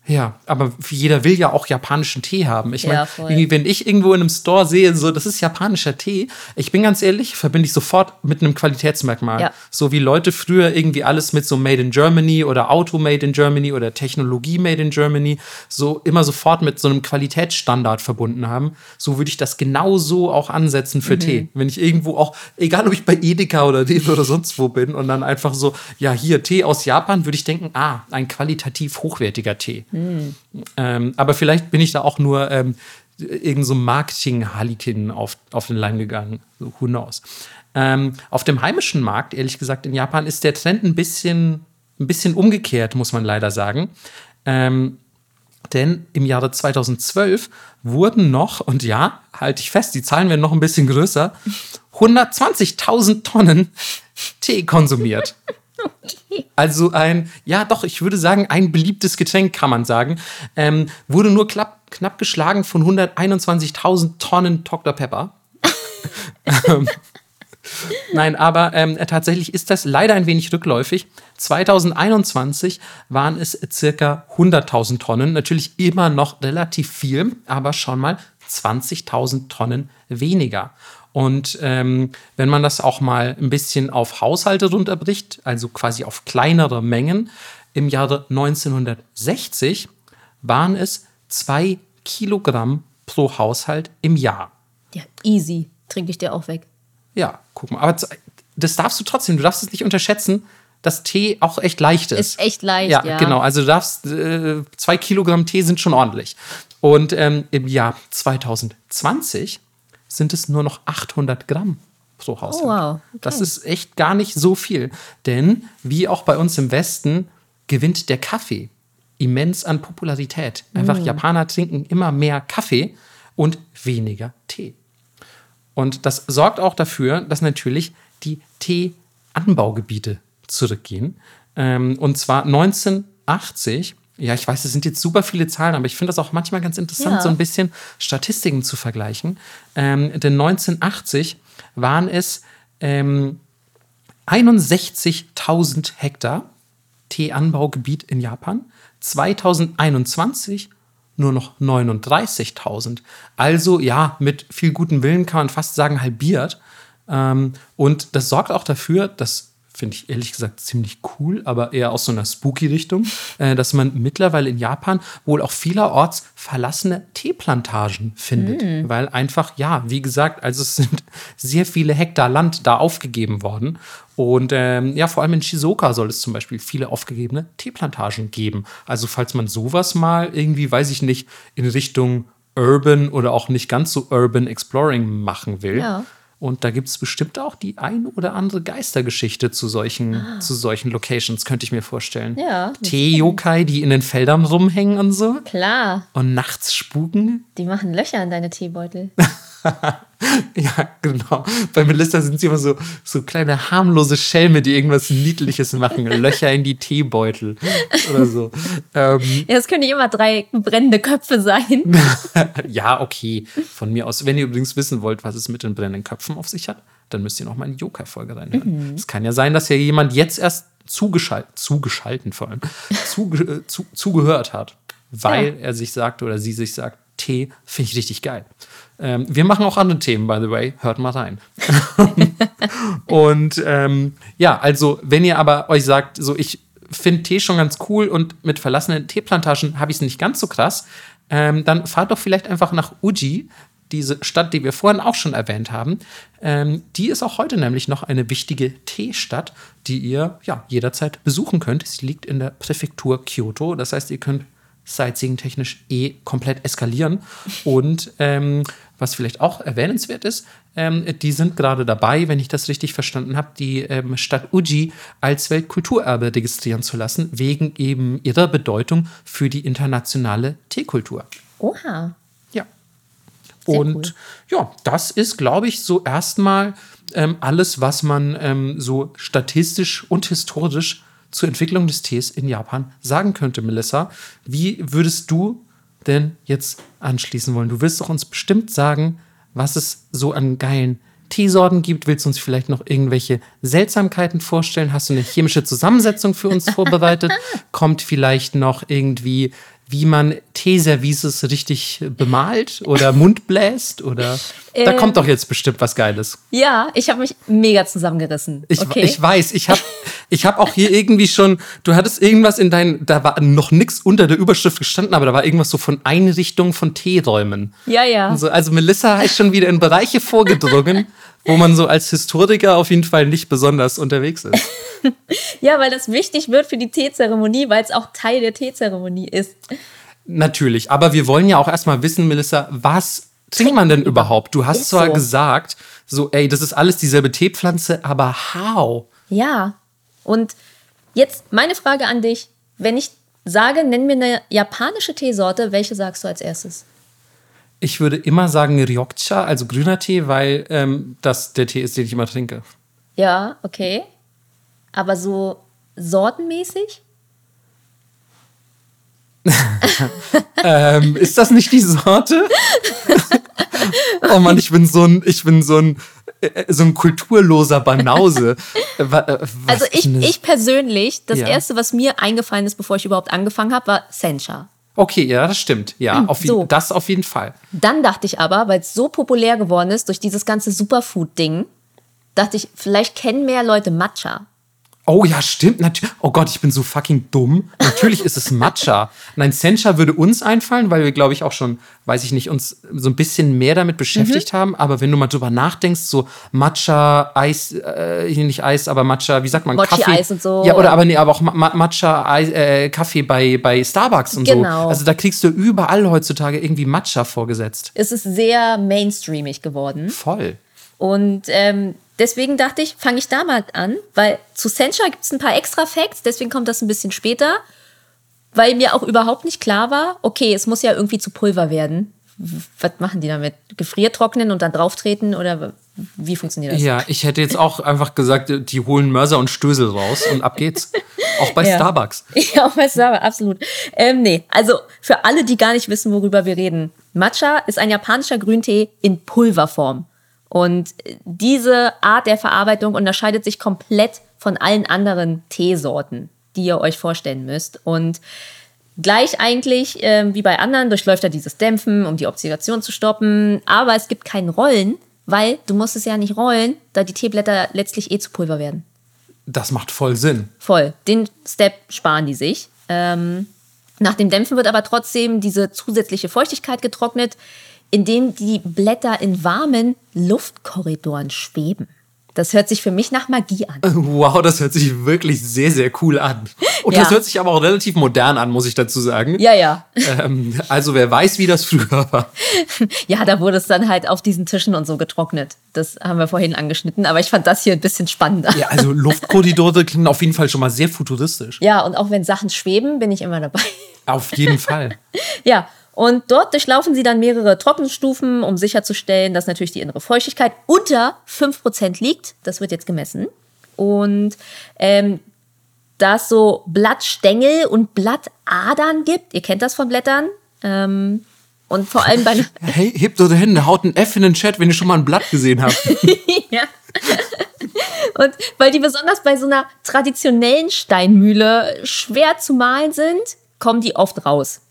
Ja, aber jeder will ja auch japanischen Tee haben. Ich meine, wenn ich irgendwo in einem Store sehe, so, das ist japanischer Tee, ich bin ganz ehrlich, verbinde ich sofort mit einem Qualitätsmerkmal. Ja. So wie Leute früher irgendwie alles mit so Made in Germany oder Auto Made in Germany oder Technologie Made in Germany so immer sofort mit so einem Qualitätsstandard verbunden haben. So würde ich das genauso auch ansetzen Mhm. für Tee. Wenn ich irgendwo auch, egal ob ich bei Edeka oder Rewe oder sonst wo bin und dann einfach so, ja, hier Tee aus Japan, würde ich denken, ah, ein qualitativ hochwertiger Tee. Ähm, aber vielleicht bin ich da auch nur ähm, irgend so Marketing-Harlekin auf, auf den Leim gegangen. So, who knows. Ähm, auf dem heimischen Markt, ehrlich gesagt, in Japan ist der Trend ein bisschen, ein bisschen umgekehrt, muss man leider sagen. Ähm, denn im Jahre 2012 wurden noch, und ja, halte ich fest, die Zahlen werden noch ein bisschen größer, 120.000 Tonnen Tee konsumiert. Okay. Also ein, ja doch, ich würde sagen, ein beliebtes Getränk kann man sagen. Ähm, wurde nur knapp, knapp geschlagen von 121.000 Tonnen Dr. Pepper. Ähm, Nein, aber ähm, tatsächlich ist das leider ein wenig rückläufig. 2021 waren es circa 100.000 Tonnen. Natürlich immer noch relativ viel, aber schon mal 20.000 Tonnen weniger. Und ähm, wenn man das auch mal ein bisschen auf Haushalte runterbricht, also quasi auf kleinere Mengen, im Jahre 1960 waren es zwei Kilogramm pro Haushalt im Jahr. Ja, easy. Trinke ich dir auch weg. Ja, guck mal. Aber das darfst du trotzdem, du darfst es nicht unterschätzen, dass Tee auch echt leicht ist. Ist echt leicht, ja. Ja, genau. Also du darfst, äh, zwei Kilogramm Tee sind schon ordentlich. Und ähm, im Jahr 2020 sind es nur noch 800 Gramm pro Haushalt. Oh, wow. Okay. Das ist echt gar nicht so viel. Denn wie auch bei uns im Westen gewinnt der Kaffee immens an Popularität. Einfach mm. Japaner trinken immer mehr Kaffee und weniger Tee. Und das sorgt auch dafür, dass natürlich die Teeanbaugebiete zurückgehen. Ähm, und zwar 1980 ja, ich weiß, es sind jetzt super viele Zahlen, aber ich finde das auch manchmal ganz interessant, ja. so ein bisschen Statistiken zu vergleichen. Ähm, denn 1980 waren es ähm, 61.000 Hektar Teeanbaugebiet in Japan. 2021 nur noch 39.000. Also ja, mit viel gutem Willen kann man fast sagen halbiert. Ähm, und das sorgt auch dafür, dass finde ich ehrlich gesagt ziemlich cool, aber eher aus so einer spooky-Richtung, äh, dass man mittlerweile in Japan wohl auch vielerorts verlassene Teeplantagen findet. Mm. Weil einfach, ja, wie gesagt, also es sind sehr viele Hektar Land da aufgegeben worden. Und ähm, ja, vor allem in Shizuoka soll es zum Beispiel viele aufgegebene Teeplantagen geben. Also falls man sowas mal irgendwie, weiß ich nicht, in Richtung Urban oder auch nicht ganz so Urban Exploring machen will. Ja und da gibt es bestimmt auch die ein oder andere Geistergeschichte zu solchen, ah. zu solchen Locations, könnte ich mir vorstellen. Ja. Tee-Yokai, die in den Feldern rumhängen und so. Klar. Und nachts spuken. Die machen Löcher in deine Teebeutel. ja, genau. Bei Melissa sind sie immer so, so kleine harmlose Schelme, die irgendwas Niedliches machen. Löcher in die Teebeutel oder so. Ähm, ja, es können nicht immer drei brennende Köpfe sein. ja, okay. Von mir aus. Wenn ihr übrigens wissen wollt, was es mit den brennenden Köpfen auf sich hat, dann müsst ihr noch mal in die Joker-Folge reinhören. Mhm. Es kann ja sein, dass ja jemand jetzt erst zugeschaltet, zugeschalten vor allem, zuge, äh, zu, zugehört hat, weil ja. er sich sagt oder sie sich sagt, Tee finde ich richtig geil. Ähm, wir machen auch andere Themen, by the way. Hört mal rein. und ähm, ja, also, wenn ihr aber euch sagt, so ich finde Tee schon ganz cool und mit verlassenen Teeplantagen habe ich es nicht ganz so krass, ähm, dann fahrt doch vielleicht einfach nach Uji, diese Stadt, die wir vorhin auch schon erwähnt haben. Ähm, die ist auch heute nämlich noch eine wichtige Teestadt, die ihr ja jederzeit besuchen könnt. Sie liegt in der Präfektur Kyoto. Das heißt, ihr könnt Sightseeing-technisch eh komplett eskalieren. Und ähm, was vielleicht auch erwähnenswert ist, ähm, die sind gerade dabei, wenn ich das richtig verstanden habe, die ähm, Stadt Uji als Weltkulturerbe registrieren zu lassen, wegen eben ihrer Bedeutung für die internationale Teekultur. Oha. Ja. Sehr Und cool. ja, das ist, glaube ich, so erstmal ähm, alles, was man ähm, so statistisch und historisch zur Entwicklung des Tees in Japan sagen könnte, Melissa. Wie würdest du denn jetzt anschließen wollen? Du willst doch uns bestimmt sagen, was es so an geilen Teesorten gibt. Willst du uns vielleicht noch irgendwelche Seltsamkeiten vorstellen? Hast du eine chemische Zusammensetzung für uns vorbereitet? Kommt vielleicht noch irgendwie wie man Teeservices richtig bemalt oder Mund bläst oder äh, da kommt doch jetzt bestimmt was Geiles. Ja, ich habe mich mega zusammengerissen. Ich, okay. ich weiß, ich habe ich hab auch hier irgendwie schon, du hattest irgendwas in deinen, da war noch nichts unter der Überschrift gestanden, aber da war irgendwas so von Einrichtung von Teeräumen. Ja, ja. So, also Melissa ist schon wieder in Bereiche vorgedrungen, wo man so als Historiker auf jeden Fall nicht besonders unterwegs ist. ja, weil das wichtig wird für die Teezeremonie, weil es auch Teil der Teezeremonie ist. Natürlich, aber wir wollen ja auch erstmal wissen, Melissa, was trinkt man denn überhaupt? Du hast Ist zwar so. gesagt, so, ey, das ist alles dieselbe Teepflanze, aber how? Ja. Und jetzt meine Frage an dich. Wenn ich sage, nenn mir eine japanische Teesorte, welche sagst du als erstes? Ich würde immer sagen Ryokcha, also grüner Tee, weil ähm, das der Tee ist, den ich immer trinke. Ja, okay. Aber so sortenmäßig? Ähm, ist das nicht die Sorte? oh Mann, ich bin so ein, ich bin so ein, äh, so ein kulturloser Banause. Äh, wa- was Also ich, ich persönlich, das Ja. erste, was mir eingefallen ist, bevor ich überhaupt angefangen habe, war Sencha. Okay, ja, das stimmt. Ja, auf, je- so. das auf jeden Fall. Dann dachte ich aber, weil es so populär geworden ist durch dieses ganze Superfood-Ding, dachte ich, vielleicht kennen mehr Leute Matcha. Oh ja, stimmt. Natürlich. Oh Gott, ich bin so fucking dumm. Natürlich ist es Matcha. Nein, Sencha würde uns einfallen, weil wir, glaube ich, auch schon, weiß ich nicht, uns so ein bisschen mehr damit beschäftigt Mhm. haben. Aber wenn du mal drüber nachdenkst, so Matcha, Eis, äh, nicht Eis, aber Matcha, wie sagt man, Kaffee. Mochi-Eis und so. Ja, oder aber nee, aber auch Ma Matcha, Eis, äh, Kaffee bei, bei Starbucks und Genau. so. Also da kriegst du überall heutzutage irgendwie Matcha vorgesetzt. Es ist sehr mainstreamig geworden. Voll. Und ähm, deswegen dachte ich, fange ich da mal an, weil zu Sencha gibt es ein paar extra Facts, deswegen kommt das ein bisschen später, weil mir auch überhaupt nicht klar war, okay, es muss ja irgendwie zu Pulver werden. Was machen die damit? Gefriertrocknen und dann drauftreten oder wie funktioniert das? Ja, ich hätte jetzt auch einfach gesagt, die holen Mörser und Stößel raus und ab geht's. Auch bei Ja. Starbucks. Ja, auch bei Starbucks, absolut. Ähm, nee, also für alle, die gar nicht wissen, worüber wir reden. Matcha ist ein japanischer Grüntee in Pulverform. Und äh, diese Art der Verarbeitung unterscheidet sich komplett von allen anderen Teesorten, die ihr euch vorstellen müsst. Und gleich eigentlich ähm, wie bei anderen durchläuft er dieses Dämpfen, um die Oxidation zu stoppen. Aber es gibt kein Rollen, weil du musst es ja nicht rollen, da die Teeblätter letztlich eh zu Pulver werden. Das macht voll Sinn. Voll. Den Step sparen die sich. Ähm, nach dem Dämpfen wird aber trotzdem diese zusätzliche Feuchtigkeit getrocknet, indem die Blätter in warmen Luftkorridoren schweben. Das hört sich für mich nach Magie an. Wow, das hört sich wirklich sehr, sehr cool an. Und Ja. das hört sich aber auch relativ modern an, muss ich dazu sagen. Ja, ja. Ähm, also wer weiß, wie das früher war. Ja, da wurde es dann halt auf diesen Tischen und so getrocknet. Das haben wir vorhin angeschnitten, aber ich fand das hier ein bisschen spannender. Ja, also Luftkorridore klingen auf jeden Fall schon mal sehr futuristisch. Ja, und auch wenn Sachen schweben, bin ich immer dabei. Auf jeden Fall. Ja, und dort durchlaufen sie dann mehrere Trockenstufen, um sicherzustellen, dass natürlich die innere Feuchtigkeit unter 5% liegt. Das wird jetzt gemessen. Und ähm, da es so Blattstängel und Blattadern gibt, ihr kennt das von Blättern, ähm, und vor allem bei Hey, hebt eure Hände, haut ein F in den Chat, wenn ihr schon mal ein Blatt gesehen habt. ja. Und weil die besonders bei so einer traditionellen Steinmühle schwer zu malen sind, kommen die oft raus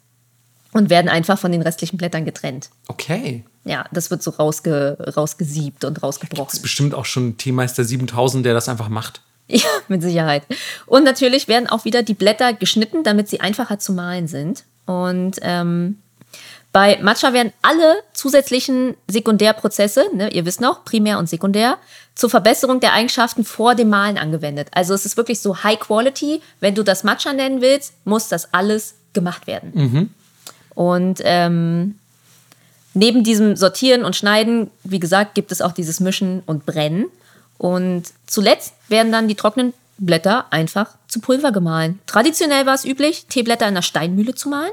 und werden einfach von den restlichen Blättern getrennt. Okay. Ja, das wird so rausge rausgesiebt und Das rausgebrochen. ist bestimmt auch schon Teemeister 7000, der das einfach macht. Ja, mit Sicherheit. Und natürlich werden auch wieder die Blätter geschnitten, damit sie einfacher zu malen sind. Und ähm, bei Matcha werden alle zusätzlichen Sekundärprozesse, ne, ihr wisst noch, Primär und Sekundär, zur Verbesserung der Eigenschaften vor dem Malen angewendet. Also es ist wirklich so High Quality. Wenn du das Matcha nennen willst, muss das alles gemacht werden. Und ähm, neben diesem Sortieren und Schneiden, wie gesagt, gibt es auch dieses Mischen und Brennen. Und zuletzt werden dann die trockenen Blätter einfach zu Pulver gemahlen. Traditionell war es üblich, Teeblätter in einer Steinmühle zu mahlen.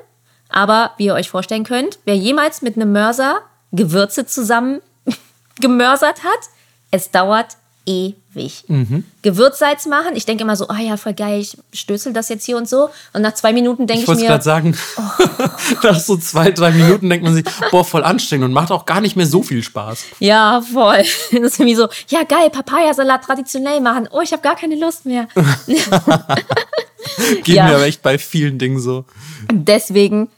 Aber wie ihr euch vorstellen könnt, wer jemals mit einem Mörser Gewürze zusammen gemörsert hat, es dauert ewig. Gewürzsalz machen, ich denke immer so, ah ja, voll geil, ich stößel das jetzt hier und so. Und nach zwei Minuten denke Ich ich, wollte mir, gerade sagen, nach so zwei, drei Minuten denkt man sich, boah, voll anstrengend und macht auch gar nicht mehr so viel Spaß. Ja, voll. Das ist irgendwie so, ja geil, Papayasalat traditionell machen. Oh, ich habe gar keine Lust mehr. Geht Ja. mir aber echt bei vielen Dingen so. Deswegen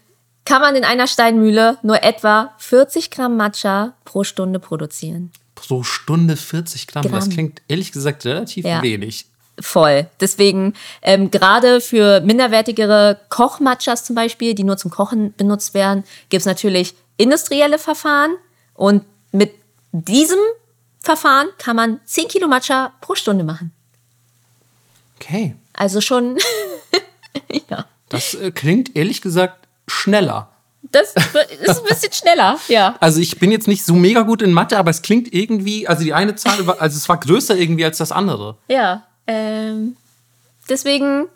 kann man in einer Steinmühle nur etwa 40 Gramm Matcha pro Stunde produzieren. Pro Stunde 40 Gramm, das Gramm. klingt ehrlich gesagt relativ Ja. wenig. Voll. Deswegen ähm, gerade für minderwertigere Kochmatchas zum Beispiel, die nur zum Kochen benutzt werden, gibt es natürlich industrielle Verfahren. Und mit diesem Verfahren kann man 10 Kilo Matcha pro Stunde machen. Okay. Also schon, ja. Das äh, klingt ehrlich gesagt schneller. Das ist ein bisschen schneller, ja. Also ich bin jetzt nicht so mega gut in Mathe, aber es klingt irgendwie, also die eine Zahl, war, also es war größer irgendwie als das andere. Ja. Ähm, deswegen,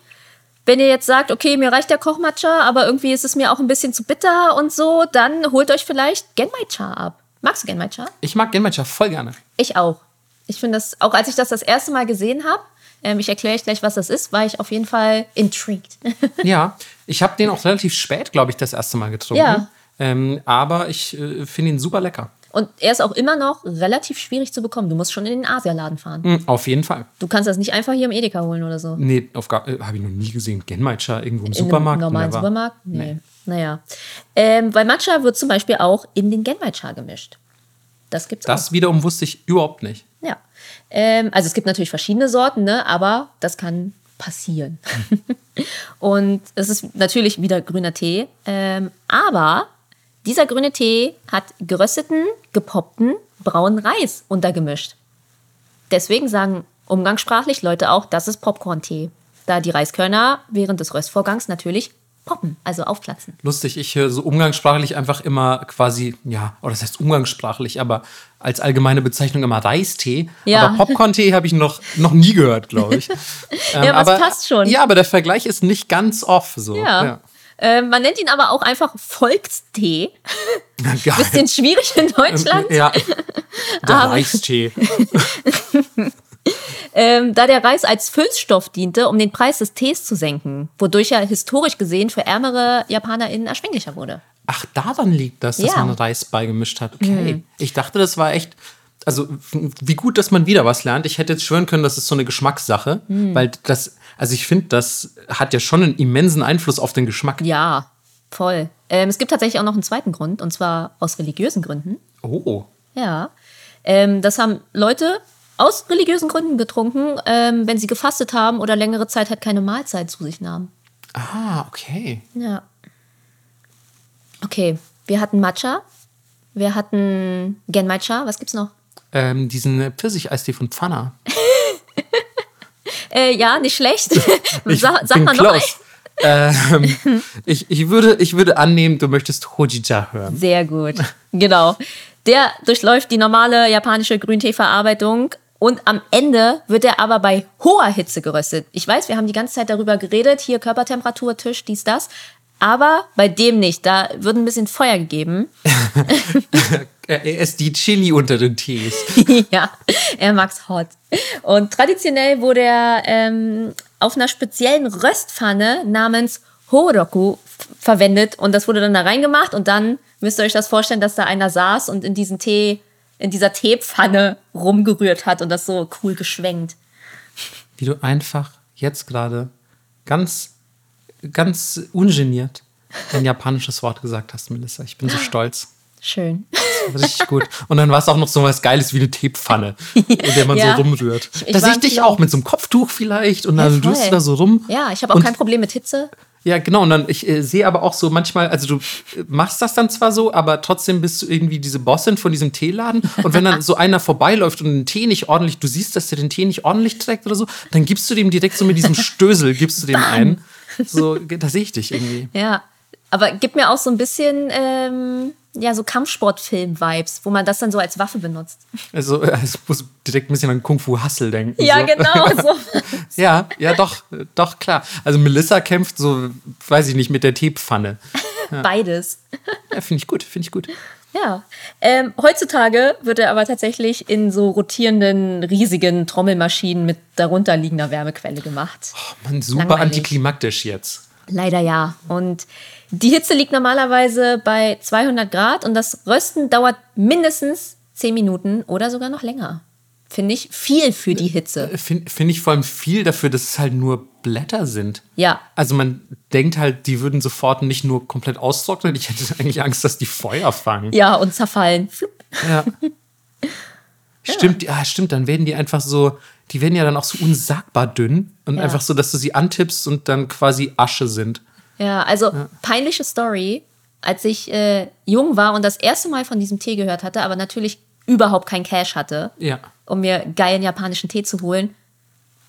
wenn ihr jetzt sagt, okay, mir reicht der Kochmatcha, aber irgendwie ist es mir auch ein bisschen zu bitter und so, dann holt euch vielleicht Genmaicha ab. Magst du Genmaicha? Ich mag Genmatcha voll gerne. Ich auch. Ich finde das, auch als ich das das erste Mal gesehen habe, ähm, ich erkläre euch gleich, was das ist, war ich auf jeden Fall intrigued. Ja, ich habe den auch relativ spät, glaube ich, das erste Mal getrunken. Ja. Ähm, aber ich äh, finde ihn super lecker. Und er ist auch immer noch relativ schwierig zu bekommen. Du musst schon in den Asialaden fahren. Mhm, auf jeden Fall. Du kannst das nicht einfach hier im Edeka holen oder so. Nee, auf gar- äh, habe ich noch nie gesehen. Genmatcha irgendwo im In Supermarkt. normalen Never. Supermarkt? Nee. Naja. Ähm, weil Matcha wird zum Beispiel auch in den Genmaicha gemischt. Das gibt's auch. Das wiederum wusste ich überhaupt nicht. Ähm, also es gibt natürlich verschiedene Sorten, ne? aber das kann passieren. und es ist natürlich wieder grüner Tee. Ähm, aber dieser grüne Tee hat gerösteten, gepoppten braunen Reis untergemischt. Deswegen sagen umgangssprachlich Leute auch, das ist Popcorn-Tee. Da die Reiskörner während des Röstvorgangs natürlich poppen, also aufplatzen. Lustig, ich höre so umgangssprachlich einfach immer quasi, ja, oder das heißt umgangssprachlich, aber als allgemeine Bezeichnung immer Reistee. Ja. Aber Popcorn-Tee habe ich noch, noch nie gehört, glaube ich. Ähm, Ja, aber es aber, passt schon. Ja, aber der Vergleich ist nicht ganz off. So. Ja. Ähm, man nennt ihn aber auch einfach Volkstee. Geil. Bisschen schwierig in Deutschland. Ja. Der Aber- Reistee. Ähm, da der Reis als Füllstoff diente, um den Preis des Tees zu senken, wodurch er historisch gesehen für ärmere JapanerInnen erschwinglicher wurde. Ach, daran liegt das, dass Ja. Mhm. man Reis beigemischt hat. Okay. Ich dachte, das war echt. Also, wie gut, dass man wieder was lernt. Ich hätte jetzt schwören können, das ist so eine Geschmackssache, Mhm. weil das, also ich finde, das hat ja schon einen immensen Einfluss auf den Geschmack. Ja, voll. Ähm, es gibt tatsächlich auch noch einen zweiten Grund, und zwar aus religiösen Gründen. Oh. Ja. Ähm, das haben Leute aus religiösen Gründen getrunken, ähm, wenn sie gefastet haben oder längere Zeit halt keine Mahlzeit zu sich nahmen. Ah, okay. Ja. Okay, wir hatten Matcha, wir hatten Genmatcha, was gibt's noch? Ähm, diesen Pfirsicheistee von Pfanner. Äh, ja, nicht schlecht. Ich sag sag bin mal noch close. ähm, ich, ich, würde, ich würde annehmen, du möchtest Hojija hören. Sehr gut. Genau. Der durchläuft die normale japanische Grünteeverarbeitung und am Ende wird er aber bei hoher Hitze geröstet. Ich weiß, wir haben die ganze Zeit darüber geredet, hier Körpertemperatur, Tisch, dies, das. Aber bei dem nicht. Da wird ein bisschen Feuer gegeben. Er ist die Chili unter den Tees. ja, er mag's hot. Und traditionell wurde er ähm, auf einer speziellen Röstpfanne namens Horoku verwendet und das wurde dann da reingemacht und dann müsst ihr euch das vorstellen, dass da einer saß und in diesen Tee, in dieser Teepfanne rumgerührt hat und das so cool geschwenkt. Wie du einfach jetzt gerade ganz, ganz ungeniert ein japanisches Wort gesagt hast, Melissa. Ich bin so stolz. Schön. Richtig gut. Und dann war es auch noch so was Geiles wie eine Teepfanne, in der man Ja. so rumrührt. Ich- ich da sehe ich dich auch mit so einem Kopftuch vielleicht und dann voll. rührst du da so rum. Ja, ich habe auch Und- kein Problem mit Hitze. Ja, genau. Und dann, ich äh, sehe aber auch so manchmal, also du äh, machst das dann zwar so, aber trotzdem bist du irgendwie diese Bossin von diesem Teeladen. Und wenn dann so einer vorbeiläuft und den Tee nicht ordentlich, du siehst, dass der den Tee nicht ordentlich trägt oder so, dann gibst du dem direkt so mit diesem Stößel, gibst du dem ein. So, da sehe ich dich irgendwie. Ja, aber gibt mir auch so ein bisschen, ähm, ja, so Kampfsportfilm-Vibes, wo man das dann so als Waffe benutzt. Also, äh, ich muss direkt ein bisschen an Kung Fu Hustle denken. Ja, so. genau so. Ja, ja, doch, doch, klar. Also Melissa kämpft so, weiß ich nicht, mit der Teepfanne. Beides. Ja, finde ich gut, finde ich gut. Ja. Ähm, heutzutage wird er aber tatsächlich in so rotierenden, riesigen Trommelmaschinen mit darunter liegender Wärmequelle gemacht. Oh, Mann, super Langweilig. antiklimaktisch jetzt. Leider ja. Und die Hitze liegt normalerweise bei 200 Grad und das Rösten dauert mindestens 10 Minuten oder sogar noch länger. Finde ich viel für die Hitze. Finde find ich vor allem viel dafür, dass es halt nur Blätter sind. Ja. Also man denkt halt, die würden sofort nicht nur komplett austrocknen. Ich hätte eigentlich Angst, dass die Feuer fangen. Ja, und zerfallen. Flup. Ja. Stimmt, ja, stimmt. Dann werden die einfach so, die werden ja dann auch so unsagbar dünn und Ja. einfach so, dass du sie antippst und dann quasi Asche sind. Ja, also peinliche Story. Als ich äh, jung war und das erste Mal von diesem Tee gehört hatte, aber natürlich überhaupt kein Cash hatte, Ja. um mir geilen japanischen Tee zu holen,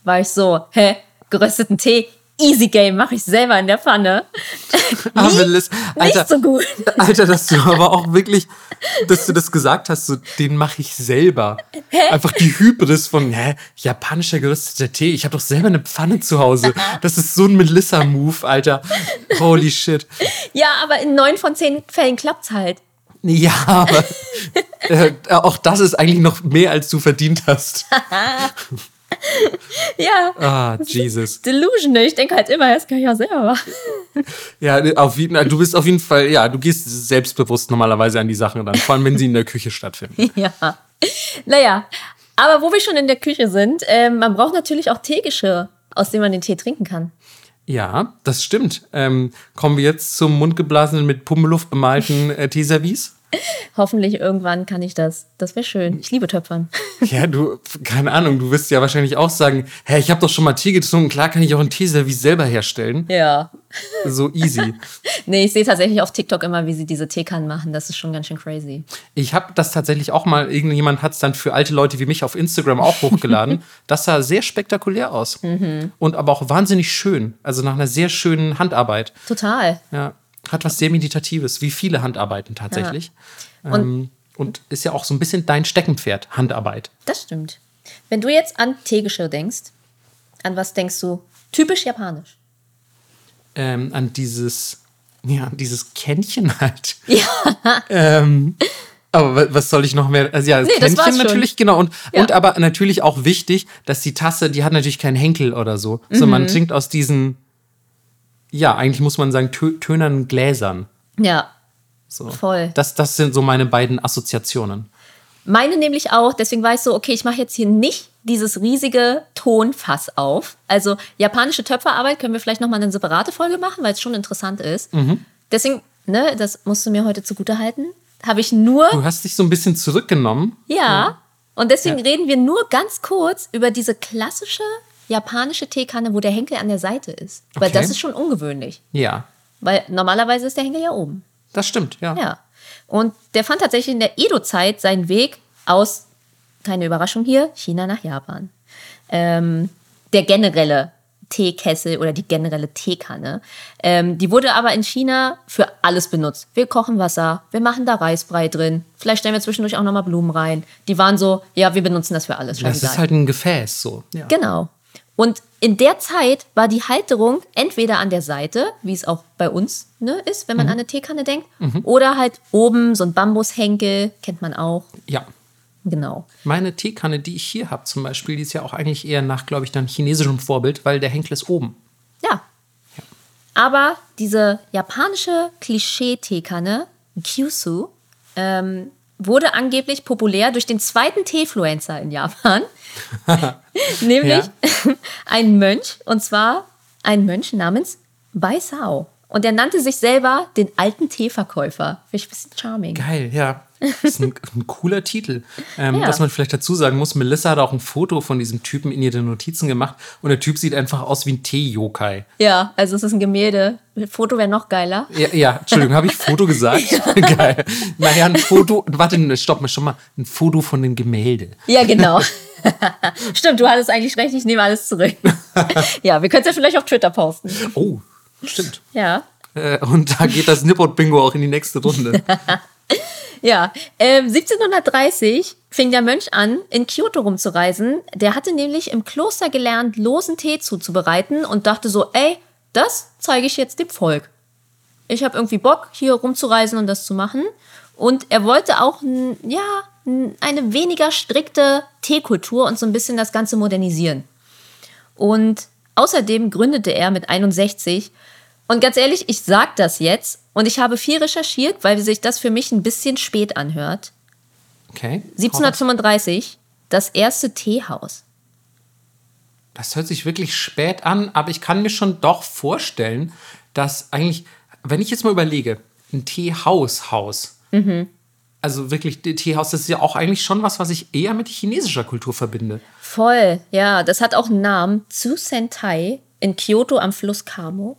war ich so, hä, gerösteten Tee, easy game, mache ich selber in der Pfanne. Ah, Melissa, Alter, Nicht so gut. Alter, dass du aber auch wirklich, dass du das gesagt hast, so, den mache ich selber. Einfach die Hybris von, hä, japanischer gerösteter Tee. Ich habe doch selber eine Pfanne zu Hause. Das ist so ein Melissa-Move, Alter. Holy shit. Ja, aber in neun von zehn Fällen klappt's halt. Ja, aber äh, auch das ist eigentlich noch mehr, als du verdient hast. Ja. Ah, Jesus. Delusion. Ich denke halt immer, das kann ich auch selber machen. Ja, auf jeden, du bist auf jeden Fall, ja, du gehst selbstbewusst normalerweise an die Sachen ran, vor allem wenn sie in der Küche stattfinden. Ja. Naja, aber wo wir schon in der Küche sind, ähm, man braucht natürlich auch Teegeschirr, aus dem man den Tee trinken kann. Ja, das stimmt. Ähm, kommen wir jetzt zum mundgeblasenen, mit Pummeluft bemalten äh, Teeservice? Hoffentlich irgendwann kann ich das. Das wäre schön. Ich liebe Töpfern. Ja, du, keine Ahnung, du wirst ja wahrscheinlich auch sagen, hä, ich habe doch schon mal Tee getrunken, klar kann ich auch ein Teeservice selber herstellen. Ja. So easy. Nee, ich sehe tatsächlich auf TikTok immer, wie sie diese Teekannen machen. Das ist schon ganz schön crazy. Ich habe das tatsächlich auch mal, irgendjemand hat es dann für alte Leute wie mich auf Instagram auch hochgeladen. Das sah sehr spektakulär aus. Und aber auch wahnsinnig schön. Also nach einer sehr schönen Handarbeit. Total. Ja. Hat was sehr Meditatives, wie viele Handarbeiten tatsächlich. Und- ähm, und ist ja auch so ein bisschen dein Steckenpferd, Handarbeit. Das stimmt. Wenn du jetzt an Teegeschirr denkst, an was denkst du? Typisch japanisch. Ähm, an dieses, ja, dieses Kännchen halt. Ja. Ähm, aber wa- was soll ich noch mehr? Also ja, das Nee, das Kännchen schon. natürlich, genau. Und, Ja. und aber natürlich auch wichtig, dass die Tasse, die hat natürlich keinen Henkel oder so. So, Mhm. man trinkt aus diesen, ja, eigentlich muss man sagen, tö tönernen Gläsern. Ja. So. Voll. Das, das sind so meine beiden Assoziationen. Meine nämlich auch, deswegen war ich so, okay, ich mache jetzt hier nicht dieses riesige Tonfass auf. Also japanische Töpferarbeit können wir vielleicht nochmal eine separate Folge machen, weil es schon interessant ist. Mhm. Deswegen, ne, das musst du mir heute zugute halten, habe ich nur, Du hast dich so ein bisschen zurückgenommen. ja, und deswegen Ja. reden wir nur ganz kurz über diese klassische japanische Teekanne, wo der Henkel an der Seite ist. Weil Okay. das ist schon ungewöhnlich. Ja, Weil normalerweise ist der Henkel ja oben. das stimmt, ja. Ja. Und der fand tatsächlich in der Edo-Zeit seinen Weg aus, keine Überraschung hier, China nach Japan. Ähm, der generelle Teekessel oder die generelle Teekanne. Ähm, die wurde aber in China für alles benutzt. Wir kochen Wasser, wir machen da Reisbrei drin, vielleicht stellen wir zwischendurch auch nochmal Blumen rein. Die waren so, ja, wir benutzen das für alles. Das ist halt ein Gefäß so. Ja. Genau. Und in der Zeit war die Halterung entweder an der Seite, wie es auch bei uns ne, ist, wenn man an eine Teekanne denkt, oder halt oben so ein Bambushenkel, kennt man auch. ja. Genau. Meine Teekanne, die ich hier habe zum Beispiel, die ist ja auch eigentlich eher nach, glaube ich, dann chinesischem Vorbild, weil der Henkel ist oben. Ja. Aber diese japanische Klischee-Teekanne, Kyusu, ähm, wurde angeblich populär durch den zweiten Teefluencer in Japan. Nämlich ein Mönch, und zwar ein Mönch namens Bai Sao. Und er nannte sich selber den alten Teeverkäufer. Finde ich ein bisschen charming. Geil, ja. Das ist ein, ein cooler Titel. Ähm, Ja. Was man vielleicht dazu sagen muss, Melissa hat auch ein Foto von diesem Typen in ihre Notizen gemacht und der Typ sieht einfach aus wie ein Tee-Yokai. Ja, also es ist ein Gemälde. Foto wäre noch geiler. Ja, ja, Entschuldigung, habe ich Foto gesagt? Geil. Naja, ein Foto, warte, stopp mal schon mal, ein Foto von dem Gemälde. Ja, genau. Stimmt, du hattest eigentlich recht, ich nehme alles zurück. ja, wir können es ja vielleicht auf Twitter posten. Oh, stimmt. Ja. Äh, und da geht das Nippot-Bingo auch in die nächste Runde. Ja, ähm, 1730 fing der Mönch an, in Kyoto rumzureisen. Der hatte nämlich im Kloster gelernt, losen Tee zuzubereiten und dachte so, ey, das zeige ich jetzt dem Volk. Ich habe irgendwie Bock, hier rumzureisen und das zu machen. Und er wollte auch, ja, eine weniger strikte Teekultur und so ein bisschen das Ganze modernisieren. Und außerdem gründete er mit 61. Und ganz ehrlich, ich sag das jetzt und ich habe viel recherchiert, weil sich das für mich ein bisschen spät anhört. Okay. 1735 das erste Teehaus. Das hört sich wirklich spät an, aber ich kann mir schon doch vorstellen, dass eigentlich, wenn ich jetzt mal überlege, ein Teehaus-Haus, also wirklich Teehaus, das ist ja auch eigentlich schon was, was ich eher mit chinesischer Kultur verbinde. Voll, ja, das hat auch einen Namen. Tsusentai in Kyoto am Fluss Kamo.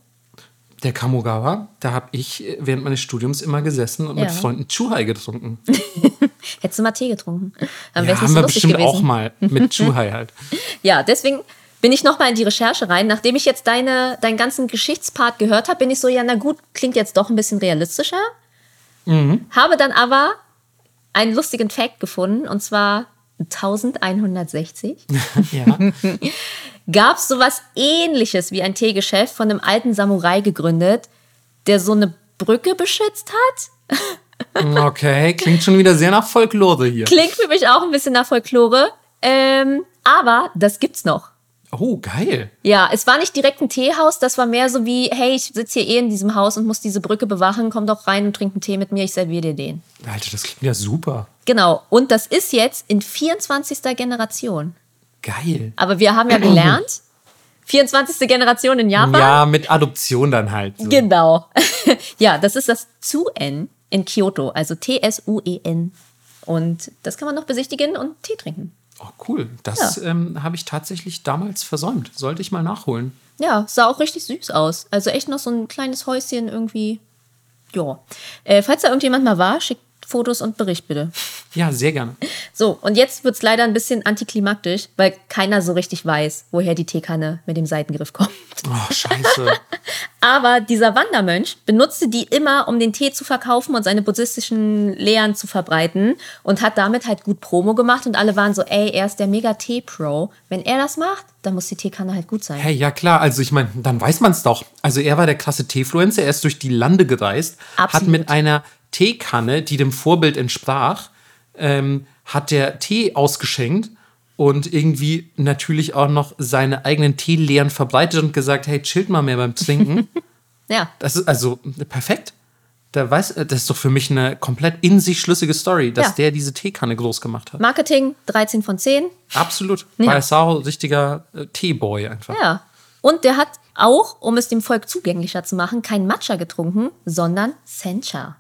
Der Kamogawa, da habe ich äh, während meines Studiums immer gesessen und mit Ja. Freunden Chuhai getrunken. Hättest du mal Tee getrunken? Dann Ja, haben so wir bestimmt gewesen. auch mal mit Chuhai halt. Ja, deswegen bin ich nochmal in die Recherche rein. Nachdem ich jetzt deine, deinen ganzen Geschichtspart gehört habe, bin ich so, ja, na gut, klingt jetzt doch ein bisschen realistischer. Habe dann aber einen lustigen Fact gefunden, und zwar 1160 Ja. gab es sowas ähnliches wie ein Teegeschäft von einem alten Samurai gegründet, der so eine Brücke beschützt hat. Okay, klingt schon wieder sehr nach Folklore hier. Klingt für mich auch ein bisschen nach Folklore. Ähm, aber das gibt's noch. Oh, geil. Ja, es war nicht direkt ein Teehaus, das war mehr so wie, hey, ich sitze hier eh in diesem Haus und muss diese Brücke bewachen, komm doch rein und trink einen Tee mit mir, ich serviere dir den. Alter, das klingt ja super. Genau, und das ist jetzt in 24. Generation. Geil. Aber wir haben ja gelernt, 24. Generation in Japan. Ja, mit Adoption dann halt. So. Genau. ja, das ist das Tsuen in Kyoto, also T-S-U-E-N. Und das kann man noch besichtigen und Tee trinken. Oh, cool. Das ähm, habe ich tatsächlich damals versäumt. Sollte ich mal nachholen. Ja, sah auch richtig süß aus. Also echt noch so ein kleines Häuschen irgendwie. Ja. Äh, falls da irgendjemand mal war, schickt Fotos und Bericht bitte. Ja, sehr gerne. So, und jetzt wird es leider ein bisschen antiklimaktisch, weil keiner so richtig weiß, woher die Teekanne mit dem Seitengriff kommt. Oh, scheiße. Aber dieser Wandermönch benutzte die immer, um den Tee zu verkaufen und seine buddhistischen Lehren zu verbreiten und hat damit halt gut Promo gemacht und alle waren so, ey, er ist der Mega-Tee-Pro. Wenn er das macht, dann muss die Teekanne halt gut sein. Hey, ja klar, also ich meine, dann weiß man es doch. Also er war der krasse Teefluencer, er ist durch die Lande gereist, hat Absolut. mit einer Teekanne, die dem Vorbild entsprach, ähm, hat der Tee ausgeschenkt und irgendwie natürlich auch noch seine eigenen Teelehren verbreitet und gesagt, hey, chillt mal mehr beim Trinken. Ja, Das ist also perfekt. Da weiß, das ist doch für mich eine komplett in sich schlüssige Story, dass Ja. der diese Teekanne groß gemacht hat. Marketing 13 von 10. Absolut. Ja. Weil Sao richtiger äh, Teeboy einfach. Ja. Und der hat auch, um es dem Volk zugänglicher zu machen, kein Matcha getrunken, sondern Sencha.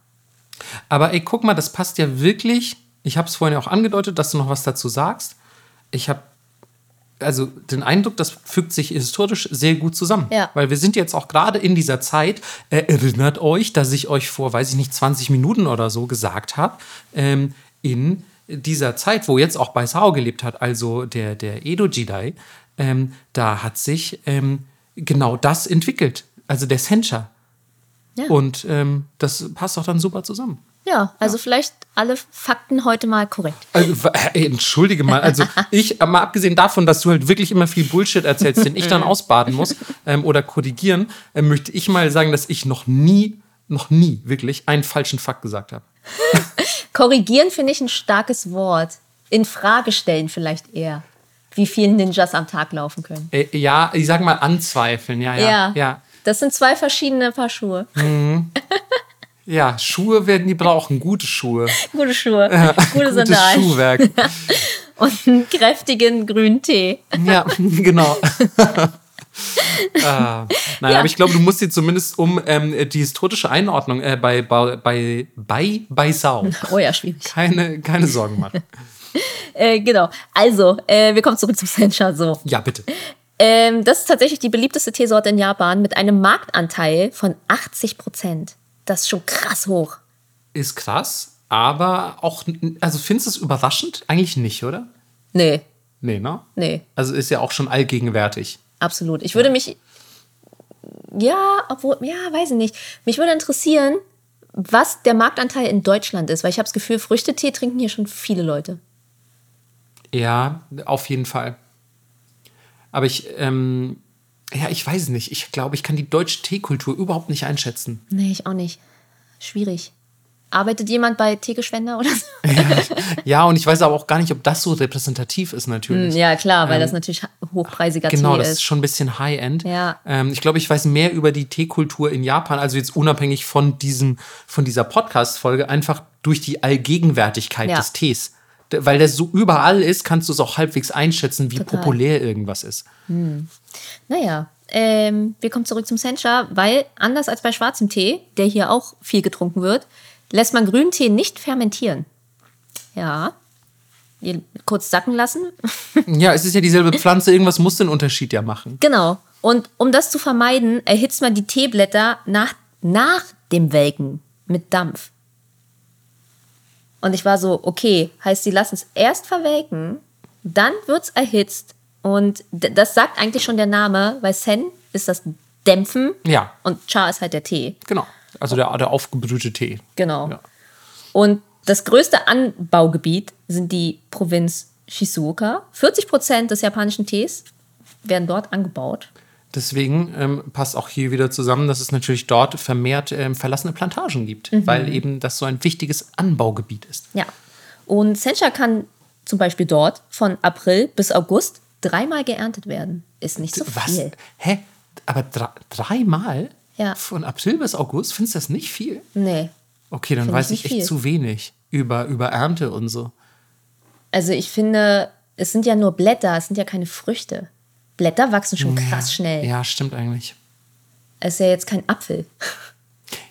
Aber ey, guck mal, das passt ja wirklich. Ich habe es vorhin auch angedeutet, dass du noch was dazu sagst. Ich habe also den Eindruck, das fügt sich historisch sehr gut zusammen. Ja. Weil wir sind jetzt auch gerade in dieser Zeit, äh, erinnert euch, dass ich euch vor, weiß ich nicht, 20 Minuten oder so gesagt habe, ähm, in dieser Zeit, wo jetzt auch bei Sao gelebt hat, also der, der Edo-Jidai, ähm, da hat sich ähm, genau das entwickelt. Also der Sencha. Ja. Und ähm, das passt auch dann super zusammen. Ja, also vielleicht alle Fakten heute mal korrekt. Also, ey, entschuldige mal, also ich, mal abgesehen davon, dass du halt wirklich immer viel Bullshit erzählst, den ich dann ausbaden muss ähm, oder korrigieren, äh, möchte ich mal sagen, dass ich noch nie, noch nie wirklich einen falschen Fakt gesagt habe. Korrigieren finde ich ein starkes Wort. In Frage stellen vielleicht eher, wie viele Ninjas am Tag laufen können. Äh, ja, ich sag mal anzweifeln, ja, ja, ja. Ja, Das sind zwei verschiedene Paar Schuhe. Schuhe werden die brauchen, gute Schuhe. Gute Schuhe, gute Gutes Sandalen Schuhwerk. und einen kräftigen grünen Tee. Ja, genau. ah, nein, Ja. aber ich glaube, du musst dir zumindest um ähm, die historische Einordnung äh, bei, bei, bei, bei, Sau Oh ja, schwierig. keine, keine Sorgen machen. Äh, genau. Also, äh, wir kommen zurück zum Sencha. So. Ja, bitte. Ähm, das ist tatsächlich die beliebteste Teesorte in Japan mit einem Marktanteil von 80 Prozent. Das ist schon krass hoch. Ist krass, aber auch, also findest du es überraschend? Eigentlich nicht, oder? Nee, Nee, ne? nee, Also ist ja auch schon allgegenwärtig. absolut. Ich würde mich. Ja, obwohl, ja, weiß ich nicht. Mich würde interessieren, was der Marktanteil in Deutschland ist, weil ich habe das Gefühl, Früchtetee trinken hier schon viele Leute. Ja, auf jeden Fall. Aber ich, ähm, ja, ich weiß nicht. Ich glaube, ich kann die deutsche Teekultur überhaupt nicht einschätzen. Nee, ich auch nicht. Schwierig. Arbeitet jemand bei Teegeschwender oder so? Ja, und ich weiß aber auch gar nicht, ob das so repräsentativ ist, natürlich. Ja, klar, weil das natürlich hochpreisiger Genau, Tee das ist. ist schon ein bisschen High-End. Ja. Ähm, ich glaube, ich weiß mehr über die Teekultur in Japan, also jetzt unabhängig von, diesem, von dieser Podcast-Folge, einfach durch die Allgegenwärtigkeit Ja. des Tees. Weil der so überall ist, kannst du es auch halbwegs einschätzen, wie Total. populär irgendwas ist. Naja, ähm, wir kommen zurück zum Sencha, weil anders als bei schwarzem Tee, der hier auch viel getrunken wird, lässt man grünen Tee nicht fermentieren. Ja. Kurz sacken lassen. Ja, es ist ja dieselbe Pflanze, irgendwas muss den Unterschied ja machen. genau. Und um das zu vermeiden, erhitzt man die Teeblätter nach, nach dem Welken mit Dampf. Und ich war so, okay, heißt, sie lassen es erst verwelken, dann wird es erhitzt Und das sagt eigentlich schon der Name, weil Sen ist das Dämpfen Ja. und Cha ist halt der Tee. Genau. Also der, der aufgebrühte Tee. Genau. Ja. Und das größte Anbaugebiet sind die Provinz Shizuoka. 40 Prozent des japanischen Tees werden dort angebaut. Deswegen ähm, passt auch hier wieder zusammen, dass es natürlich dort vermehrt ähm, verlassene Plantagen gibt, weil eben das so ein wichtiges Anbaugebiet ist. Ja. Und Sencha kann zum Beispiel dort von April bis August dreimal geerntet werden. Ist nicht so Was? viel. Hä? Aber dre dreimal? Ja. Von April bis August? Findest du das nicht viel? Nee. Okay, dann Find weiß ich echt viel. zu wenig über, über Ernte und so. Also ich finde, es sind ja nur Blätter, es sind ja keine Früchte. Blätter wachsen schon krass schnell. Ja, stimmt eigentlich. Es ist ja jetzt kein Apfel.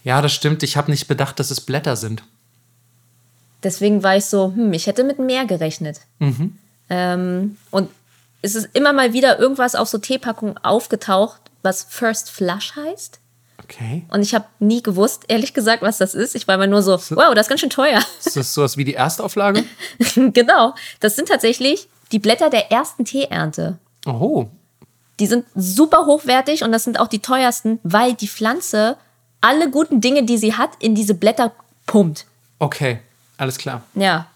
Ja, das stimmt. Ich habe nicht bedacht, dass es Blätter sind. Deswegen war ich so, hm, ich hätte mit mehr gerechnet. Mhm. Ähm, und es ist immer mal wieder irgendwas auf so Teepackungen aufgetaucht, was First Flush heißt. Okay. Und ich habe nie gewusst, ehrlich gesagt, was das ist. Ich war immer nur so, wow, das ist ganz schön teuer. Ist das sowas wie die Erstauflage? genau. Das sind tatsächlich die Blätter der ersten Teeernte. Oh, Die sind super hochwertig und das sind auch die teuersten, weil die Pflanze alle guten Dinge, die sie hat, in diese Blätter pumpt. okay. Alles klar. Ja.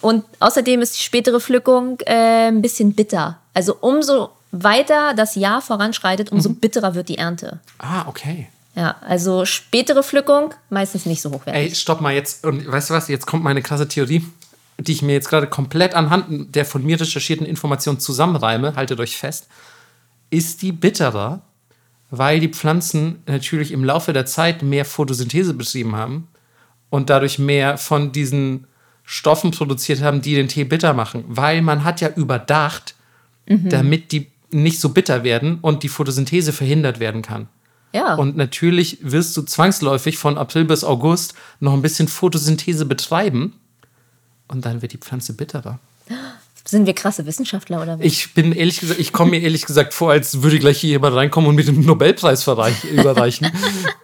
Und außerdem ist die spätere Pflückung äh, ein bisschen bitter. Also umso weiter das Jahr voranschreitet, umso bitterer wird die Ernte. Ah, okay. Ja, also spätere Pflückung meistens nicht so hochwertig. Ey, stopp mal jetzt. Und weißt du was? Jetzt kommt meine krasse Theorie, die ich mir jetzt gerade komplett anhand der von mir recherchierten Informationen zusammenreime. Haltet euch fest. Ist die bitterer, weil die Pflanzen natürlich im Laufe der Zeit mehr Photosynthese betrieben haben und dadurch mehr von diesen Stoffen produziert haben, die den Tee bitter machen. Weil man hat ja überdacht, damit die nicht so bitter werden und die Photosynthese verhindert werden kann. Ja. Und natürlich wirst du zwangsläufig von April bis August noch ein bisschen Photosynthese betreiben. Und dann wird die Pflanze bitterer. Sind wir krasse Wissenschaftler oder was? Ich bin ehrlich gesagt, ich komme mir ehrlich gesagt vor, als würde gleich hier jemand reinkommen und mir den Nobelpreis überreichen.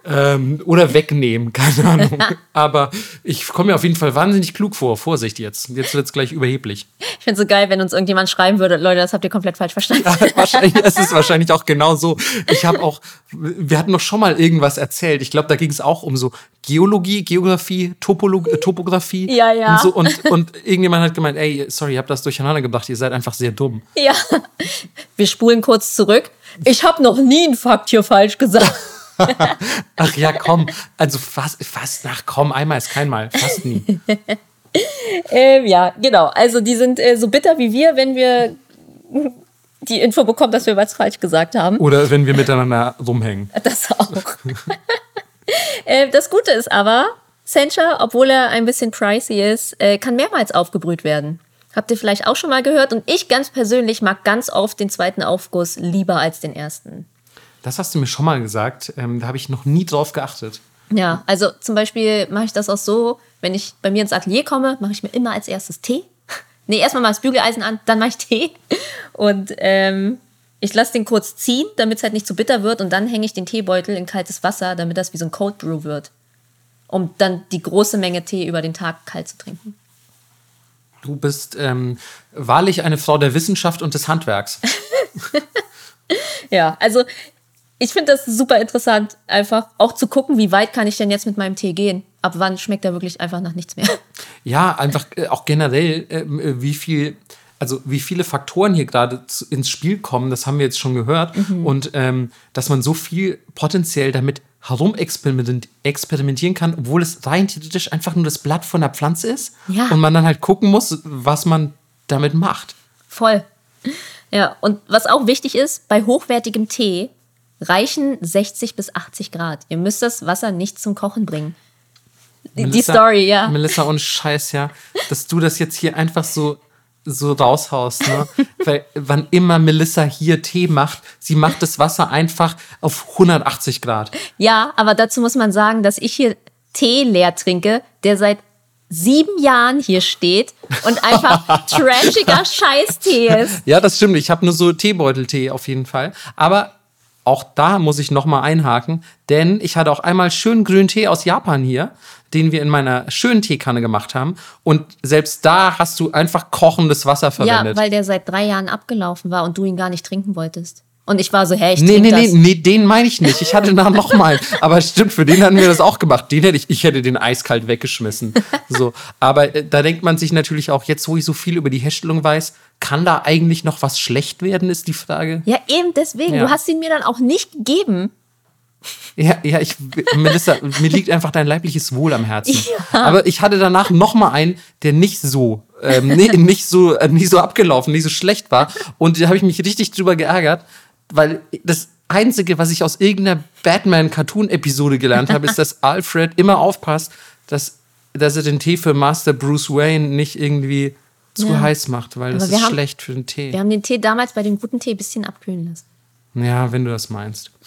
ähm, oder wegnehmen, keine Ahnung. Aber ich komme mir auf jeden Fall wahnsinnig klug vor. Vorsicht jetzt. Jetzt wird es gleich überheblich. Ich finde es so geil, wenn uns irgendjemand schreiben würde, Leute, das habt ihr komplett falsch verstanden. wahrscheinlich, es ist wahrscheinlich auch genau so. Ich habe auch, wir hatten noch schon mal irgendwas erzählt. Ich glaube, da ging es auch um so Geologie, Geografie, Topolog äh, Topografie. Ja, ja. Und, so, und, und irgendjemand hat gemeint, ey, sorry, ihr habt das durcheinander gebracht, ihr seid einfach sehr dumm. ja. Wir spulen kurz zurück. Ich habe noch nie einen Fakt hier falsch gesagt. Ach ja, komm. Also fast, fast, ach komm, einmal ist kein Mal, fast nie. ähm, ja, genau. Also die sind äh, so bitter wie wir, wenn wir die Info bekommen, dass wir was falsch gesagt haben. Oder wenn wir miteinander rumhängen. Das auch. äh, das Gute ist aber, Sencha, obwohl er ein bisschen pricey ist, äh, kann mehrmals aufgebrüht werden. Habt ihr vielleicht auch schon mal gehört? Und ich ganz persönlich mag ganz oft den zweiten Aufguss lieber als den ersten. Das hast du mir schon mal gesagt. Ähm, da habe ich noch nie drauf geachtet. Ja, also zum Beispiel mache ich das auch so, wenn ich bei mir ins Atelier komme, mache ich mir immer als erstes Tee. Nee, erstmal mal das Bügeleisen an, dann mache ich Tee. Und ähm, ich lasse den kurz ziehen, damit es halt nicht zu bitter wird. Und dann hänge ich den Teebeutel in kaltes Wasser, damit das wie so ein Cold Brew wird. Um dann die große Menge Tee über den Tag kalt zu trinken. Du bist ähm, wahrlich eine Frau der Wissenschaft und des Handwerks. Ja, also ich finde das super interessant, einfach auch zu gucken, wie weit kann ich denn jetzt mit meinem Tee gehen. Ab wann schmeckt er wirklich einfach nach nichts mehr. Ja, einfach äh, auch generell, ähm, äh, wie viel, also wie viele Faktoren hier gerade ins Spiel kommen, das haben wir jetzt schon gehört. Und ähm, dass man so viel potenziell damit herumexperimentieren experimentieren kann, obwohl es rein theoretisch einfach nur das Blatt von der Pflanze ist. Ja. Und man dann halt gucken muss, was man damit macht. Voll. Ja, und was auch wichtig ist, bei hochwertigem Tee reichen 60 bis 80 Grad. Ihr müsst das Wasser nicht zum Kochen bringen. Die- Die Melissa- Story, ja. Melissa, und Scheiß, ja, dass du das jetzt hier einfach so, so raushaust, ne? Weil wann immer Melissa hier Tee macht, sie macht das Wasser einfach auf 180 Grad. Ja, aber dazu muss man sagen, dass ich hier Tee leer trinke, der seit sieben Jahren hier steht und einfach trashiger Scheißtee ist. Ja, das stimmt. Ich habe nur so Teebeuteltee auf jeden Fall. Aber auch da muss ich nochmal einhaken, denn ich hatte auch einmal schönen grünen Tee aus Japan hier, den wir in meiner schönen Teekanne gemacht haben. Und selbst da hast du einfach kochendes Wasser Ja, verwendet. weil der seit drei Jahren abgelaufen war und du ihn gar nicht trinken wolltest. Und ich war so, hey, ich Nee, nee, nee, nee, den meine ich nicht. Ich hatte da noch mal. Aber stimmt, für den hatten wir das auch gemacht. Den hätte ich, ich hätte den eiskalt weggeschmissen. So. Aber äh, da denkt man sich natürlich auch, jetzt wo ich so viel über die Herstellung weiß, kann da eigentlich noch was schlecht werden, ist die Frage. Ja, eben deswegen. Ja. Du hast ihn mir dann auch nicht gegeben. Ja, ja, ich, Melissa, mir liegt einfach dein leibliches Wohl am Herzen. Aber ich hatte danach noch mal einen, der nicht so, ähm, nee, nicht so, äh, nicht so abgelaufen, nicht so schlecht war. Und da habe ich mich richtig drüber geärgert, weil das Einzige, was ich aus irgendeiner Batman-Cartoon-Episode gelernt habe, ist, dass Alfred immer aufpasst, dass, dass er den Tee für Master Bruce Wayne nicht irgendwie zu Ja. heiß macht, weil das Aber wir ist haben- schlecht für den Tee. Wir haben den Tee damals bei dem guten Tee ein bisschen abkühlen lassen. Ja, wenn du das meinst.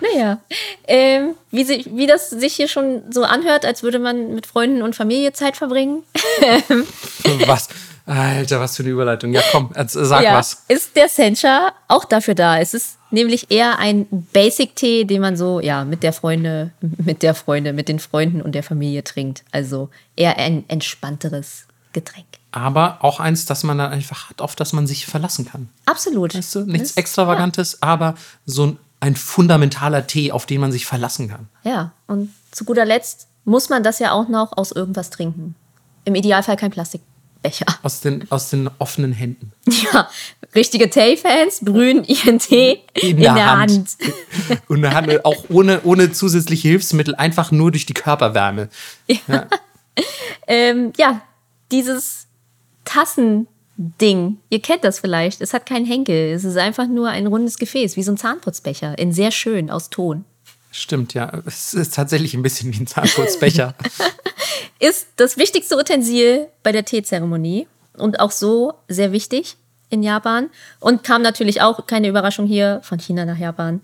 Naja, ähm, wie, sie, wie das sich hier schon so anhört, als würde man mit Freunden und Familie Zeit verbringen. Was? Alter, was für eine Überleitung. Ja, komm, jetzt, sag ja, was. ist der Sencha auch dafür da. Es ist nämlich eher ein Basic-Tee, den man so, ja, mit der Freunde, mit der Freunde, mit den Freunden und der Familie trinkt. Also eher ein entspannteres Getränk. aber auch eins, das man dann einfach hat, auf das man sich verlassen kann. Absolut. Weißt du? Nichts Das- Extravagantes, aber so ein, ein fundamentaler Tee, auf den man sich verlassen kann. Ja, und zu guter Letzt muss man das ja auch noch aus irgendwas trinken. Im Idealfall kein Plastikbecher. Aus den, aus den offenen Händen. Ja, richtige Tay-Fans brühen ihren Tee in, der, Hand. Und eine Hand, auch ohne, ohne zusätzliche Hilfsmittel, einfach nur durch die Körperwärme. Ähm, ja, dieses Tassending, ihr kennt das vielleicht, es hat keinen Henkel, es ist einfach nur ein rundes Gefäß, wie so ein Zahnputzbecher, in sehr schön, aus Ton. Stimmt, ja. Es ist tatsächlich ein bisschen wie ein Zahnputzbecher. Ist das wichtigste Utensil bei der Teezeremonie und auch so sehr wichtig in Japan und kam natürlich auch, keine Überraschung hier, von China nach Japan.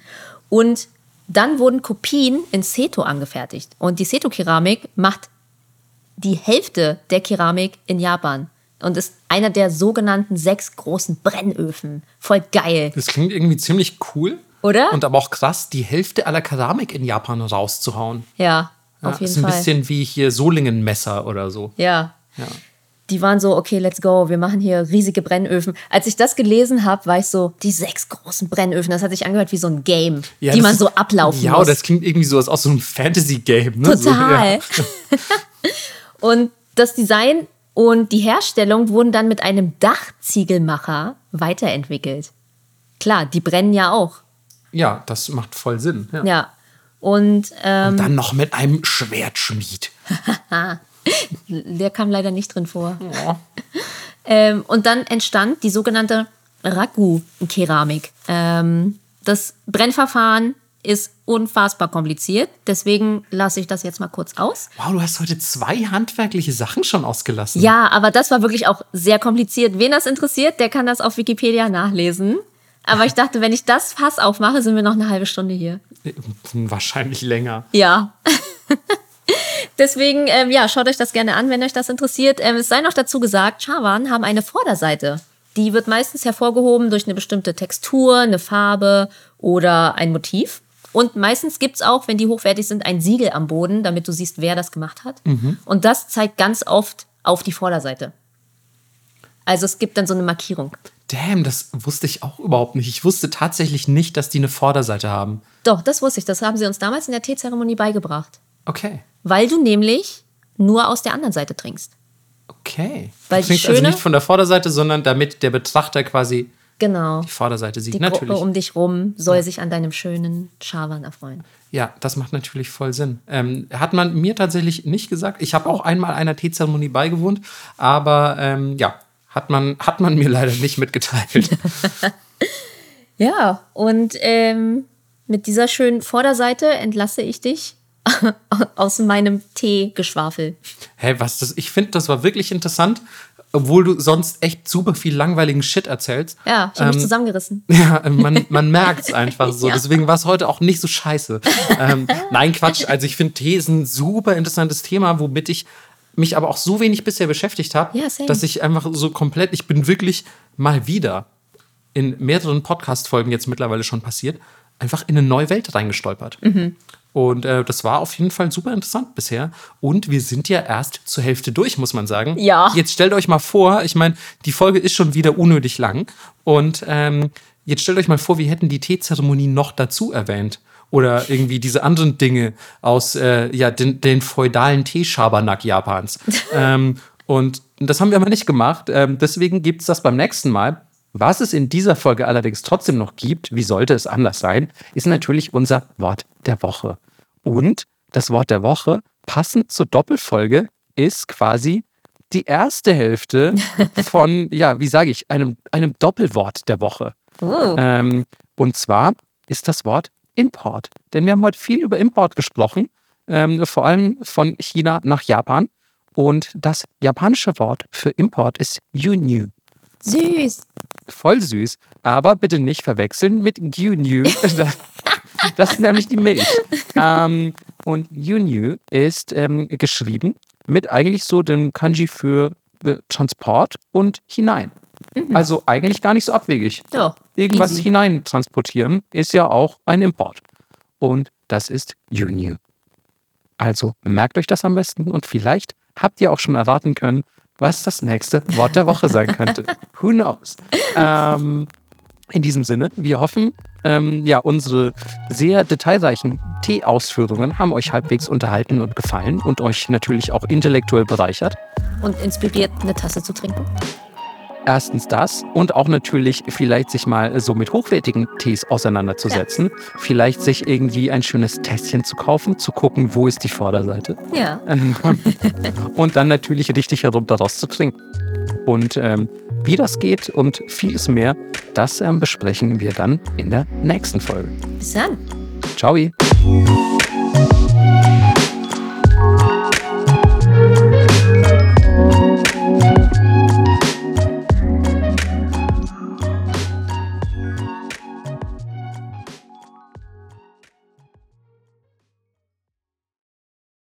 Und dann wurden Kopien in Seto angefertigt. Und die Seto-Keramik macht die Hälfte der Keramik in Japan und ist einer der sogenannten sechs großen Brennöfen. Voll geil. Das klingt irgendwie ziemlich cool. Oder? Und aber auch krass, die Hälfte aller Keramik in Japan rauszuhauen. Ja, Ja, auf jeden ist ein Fall. bisschen wie hier Solingenmesser oder so. Ja. Ja. Die waren so, okay, let's go, wir machen hier riesige Brennöfen. Als ich das gelesen habe, war ich so, die sechs großen Brennöfen, das hat sich angehört wie so ein Game, Ja, die man so ablaufen Ja, muss. das klingt irgendwie so als aus so einem Fantasy-Game. Ne? Total. So, ja. Und das Design und die Herstellung wurden dann mit einem Dachziegelmacher weiterentwickelt. Klar, die brennen ja auch. ja, das macht voll Sinn. Ja. Ja. Und ähm, Dann noch mit einem Schwertschmied. der kam leider nicht drin vor. Ähm, und dann entstand die sogenannte Raku-Keramik. Ähm, das Brennverfahren ist unfassbar kompliziert, deswegen lasse ich das jetzt mal kurz aus. Wow, du hast heute zwei handwerkliche Sachen schon ausgelassen. Ja, aber das war wirklich auch sehr kompliziert. Wen das interessiert, der kann das auf Wikipedia nachlesen. Aber ich dachte, wenn ich das Fass aufmache, sind wir noch eine halbe Stunde hier. Wahrscheinlich länger. Ja. Deswegen, ähm, ja, schaut euch das gerne an, wenn euch das interessiert. Ähm, es sei noch dazu gesagt, Chawan haben eine Vorderseite. Die wird meistens hervorgehoben durch eine bestimmte Textur, eine Farbe oder ein Motiv. Und meistens gibt's auch, wenn die hochwertig sind, ein Siegel am Boden, damit du siehst, wer das gemacht hat. Und das zeigt ganz oft auf die Vorderseite. Also es gibt dann so eine Markierung. Damn, das wusste ich auch überhaupt nicht. Ich wusste tatsächlich nicht, dass die eine Vorderseite haben. Doch, das wusste ich. Das haben sie uns damals in der Teezeremonie beigebracht. Okay. Weil du nämlich nur aus der anderen Seite trinkst. Okay. Weil du trinkst also schöne- nicht von der Vorderseite, sondern damit der Betrachter quasi Genau. die Vorderseite sieht. Die natürlich. Gruppe um dich rum soll sich an deinem schönen Schawan erfreuen. Ja, das macht natürlich voll Sinn. Ähm, hat man mir tatsächlich nicht gesagt. Ich habe auch einmal einer Teezeremonie beigewohnt, aber ähm, ja, hat man, hat man mir leider nicht mitgeteilt. Ja, und ähm, mit dieser schönen Vorderseite entlasse ich dich aus meinem Teegeschwafel. Hä, was das? Ich finde, das war wirklich interessant, obwohl du sonst echt super viel langweiligen Shit erzählst. Ja, ich habe Ähm, mich zusammengerissen. Ja, man, man merkt es einfach so. Ja. Deswegen war es heute auch nicht so scheiße. ähm, nein, Quatsch. Also ich finde, Tee ist ein super interessantes Thema, womit ich mich aber auch so wenig bisher beschäftigt habe, Ja, dass ich einfach so komplett, ich bin wirklich mal wieder in mehreren Podcast-Folgen jetzt mittlerweile schon passiert, einfach in eine neue Welt reingestolpert. Und äh, das war auf jeden Fall super interessant bisher. Und wir sind ja erst zur Hälfte durch, muss man sagen. Ja. Jetzt stellt euch mal vor, ich meine, die Folge ist schon wieder unnötig lang. Und ähm, jetzt stellt euch mal vor, wir hätten die Teezeremonie noch dazu erwähnt. Oder irgendwie diese anderen Dinge aus äh, ja, den, den feudalen Teeschabernack Japans. ähm, und das haben wir aber nicht gemacht. Ähm, deswegen gibt es das beim nächsten Mal. Was es in dieser Folge allerdings trotzdem noch gibt, wie sollte es anders sein, ist natürlich unser Wort der Woche. Und das Wort der Woche, passend zur Doppelfolge, ist quasi die erste Hälfte von, ja, wie sage ich, einem, einem Doppelwort der Woche. Oh. Ähm, und zwar ist das Wort Import. Denn wir haben heute viel über Import gesprochen, ähm, vor allem von China nach Japan. Und das japanische Wort für Import ist Yunyu. Süß. Voll süß, aber bitte nicht verwechseln mit Gyunyu. Das, das ist nämlich die Milch. Ähm, und Yunyu ist ähm, geschrieben mit eigentlich so dem Kanji für äh, Transport und hinein. Also eigentlich gar nicht so abwegig. Ja, Irgendwas easy. hinein transportieren ist ja auch ein Import. Und das ist Yunyu. Also merkt euch das am besten und vielleicht habt ihr auch schon erwarten können, was das nächste Wort der Woche sein könnte. Who knows? Ähm, in diesem Sinne, wir hoffen, ähm, ja, unsere sehr detailreichen Tee-Ausführungen haben euch halbwegs unterhalten und gefallen und euch natürlich auch intellektuell bereichert. Und inspiriert, eine Tasse zu trinken. Erstens das und auch natürlich vielleicht sich mal so mit hochwertigen Tees auseinanderzusetzen. Vielleicht sich irgendwie ein schönes Tässchen zu kaufen, zu gucken, wo ist die Vorderseite. Ja. und dann natürlich richtig herum daraus zu trinken. Und ähm, wie das geht und vieles mehr, das ähm, besprechen wir dann in der nächsten Folge. Bis dann. Ciao!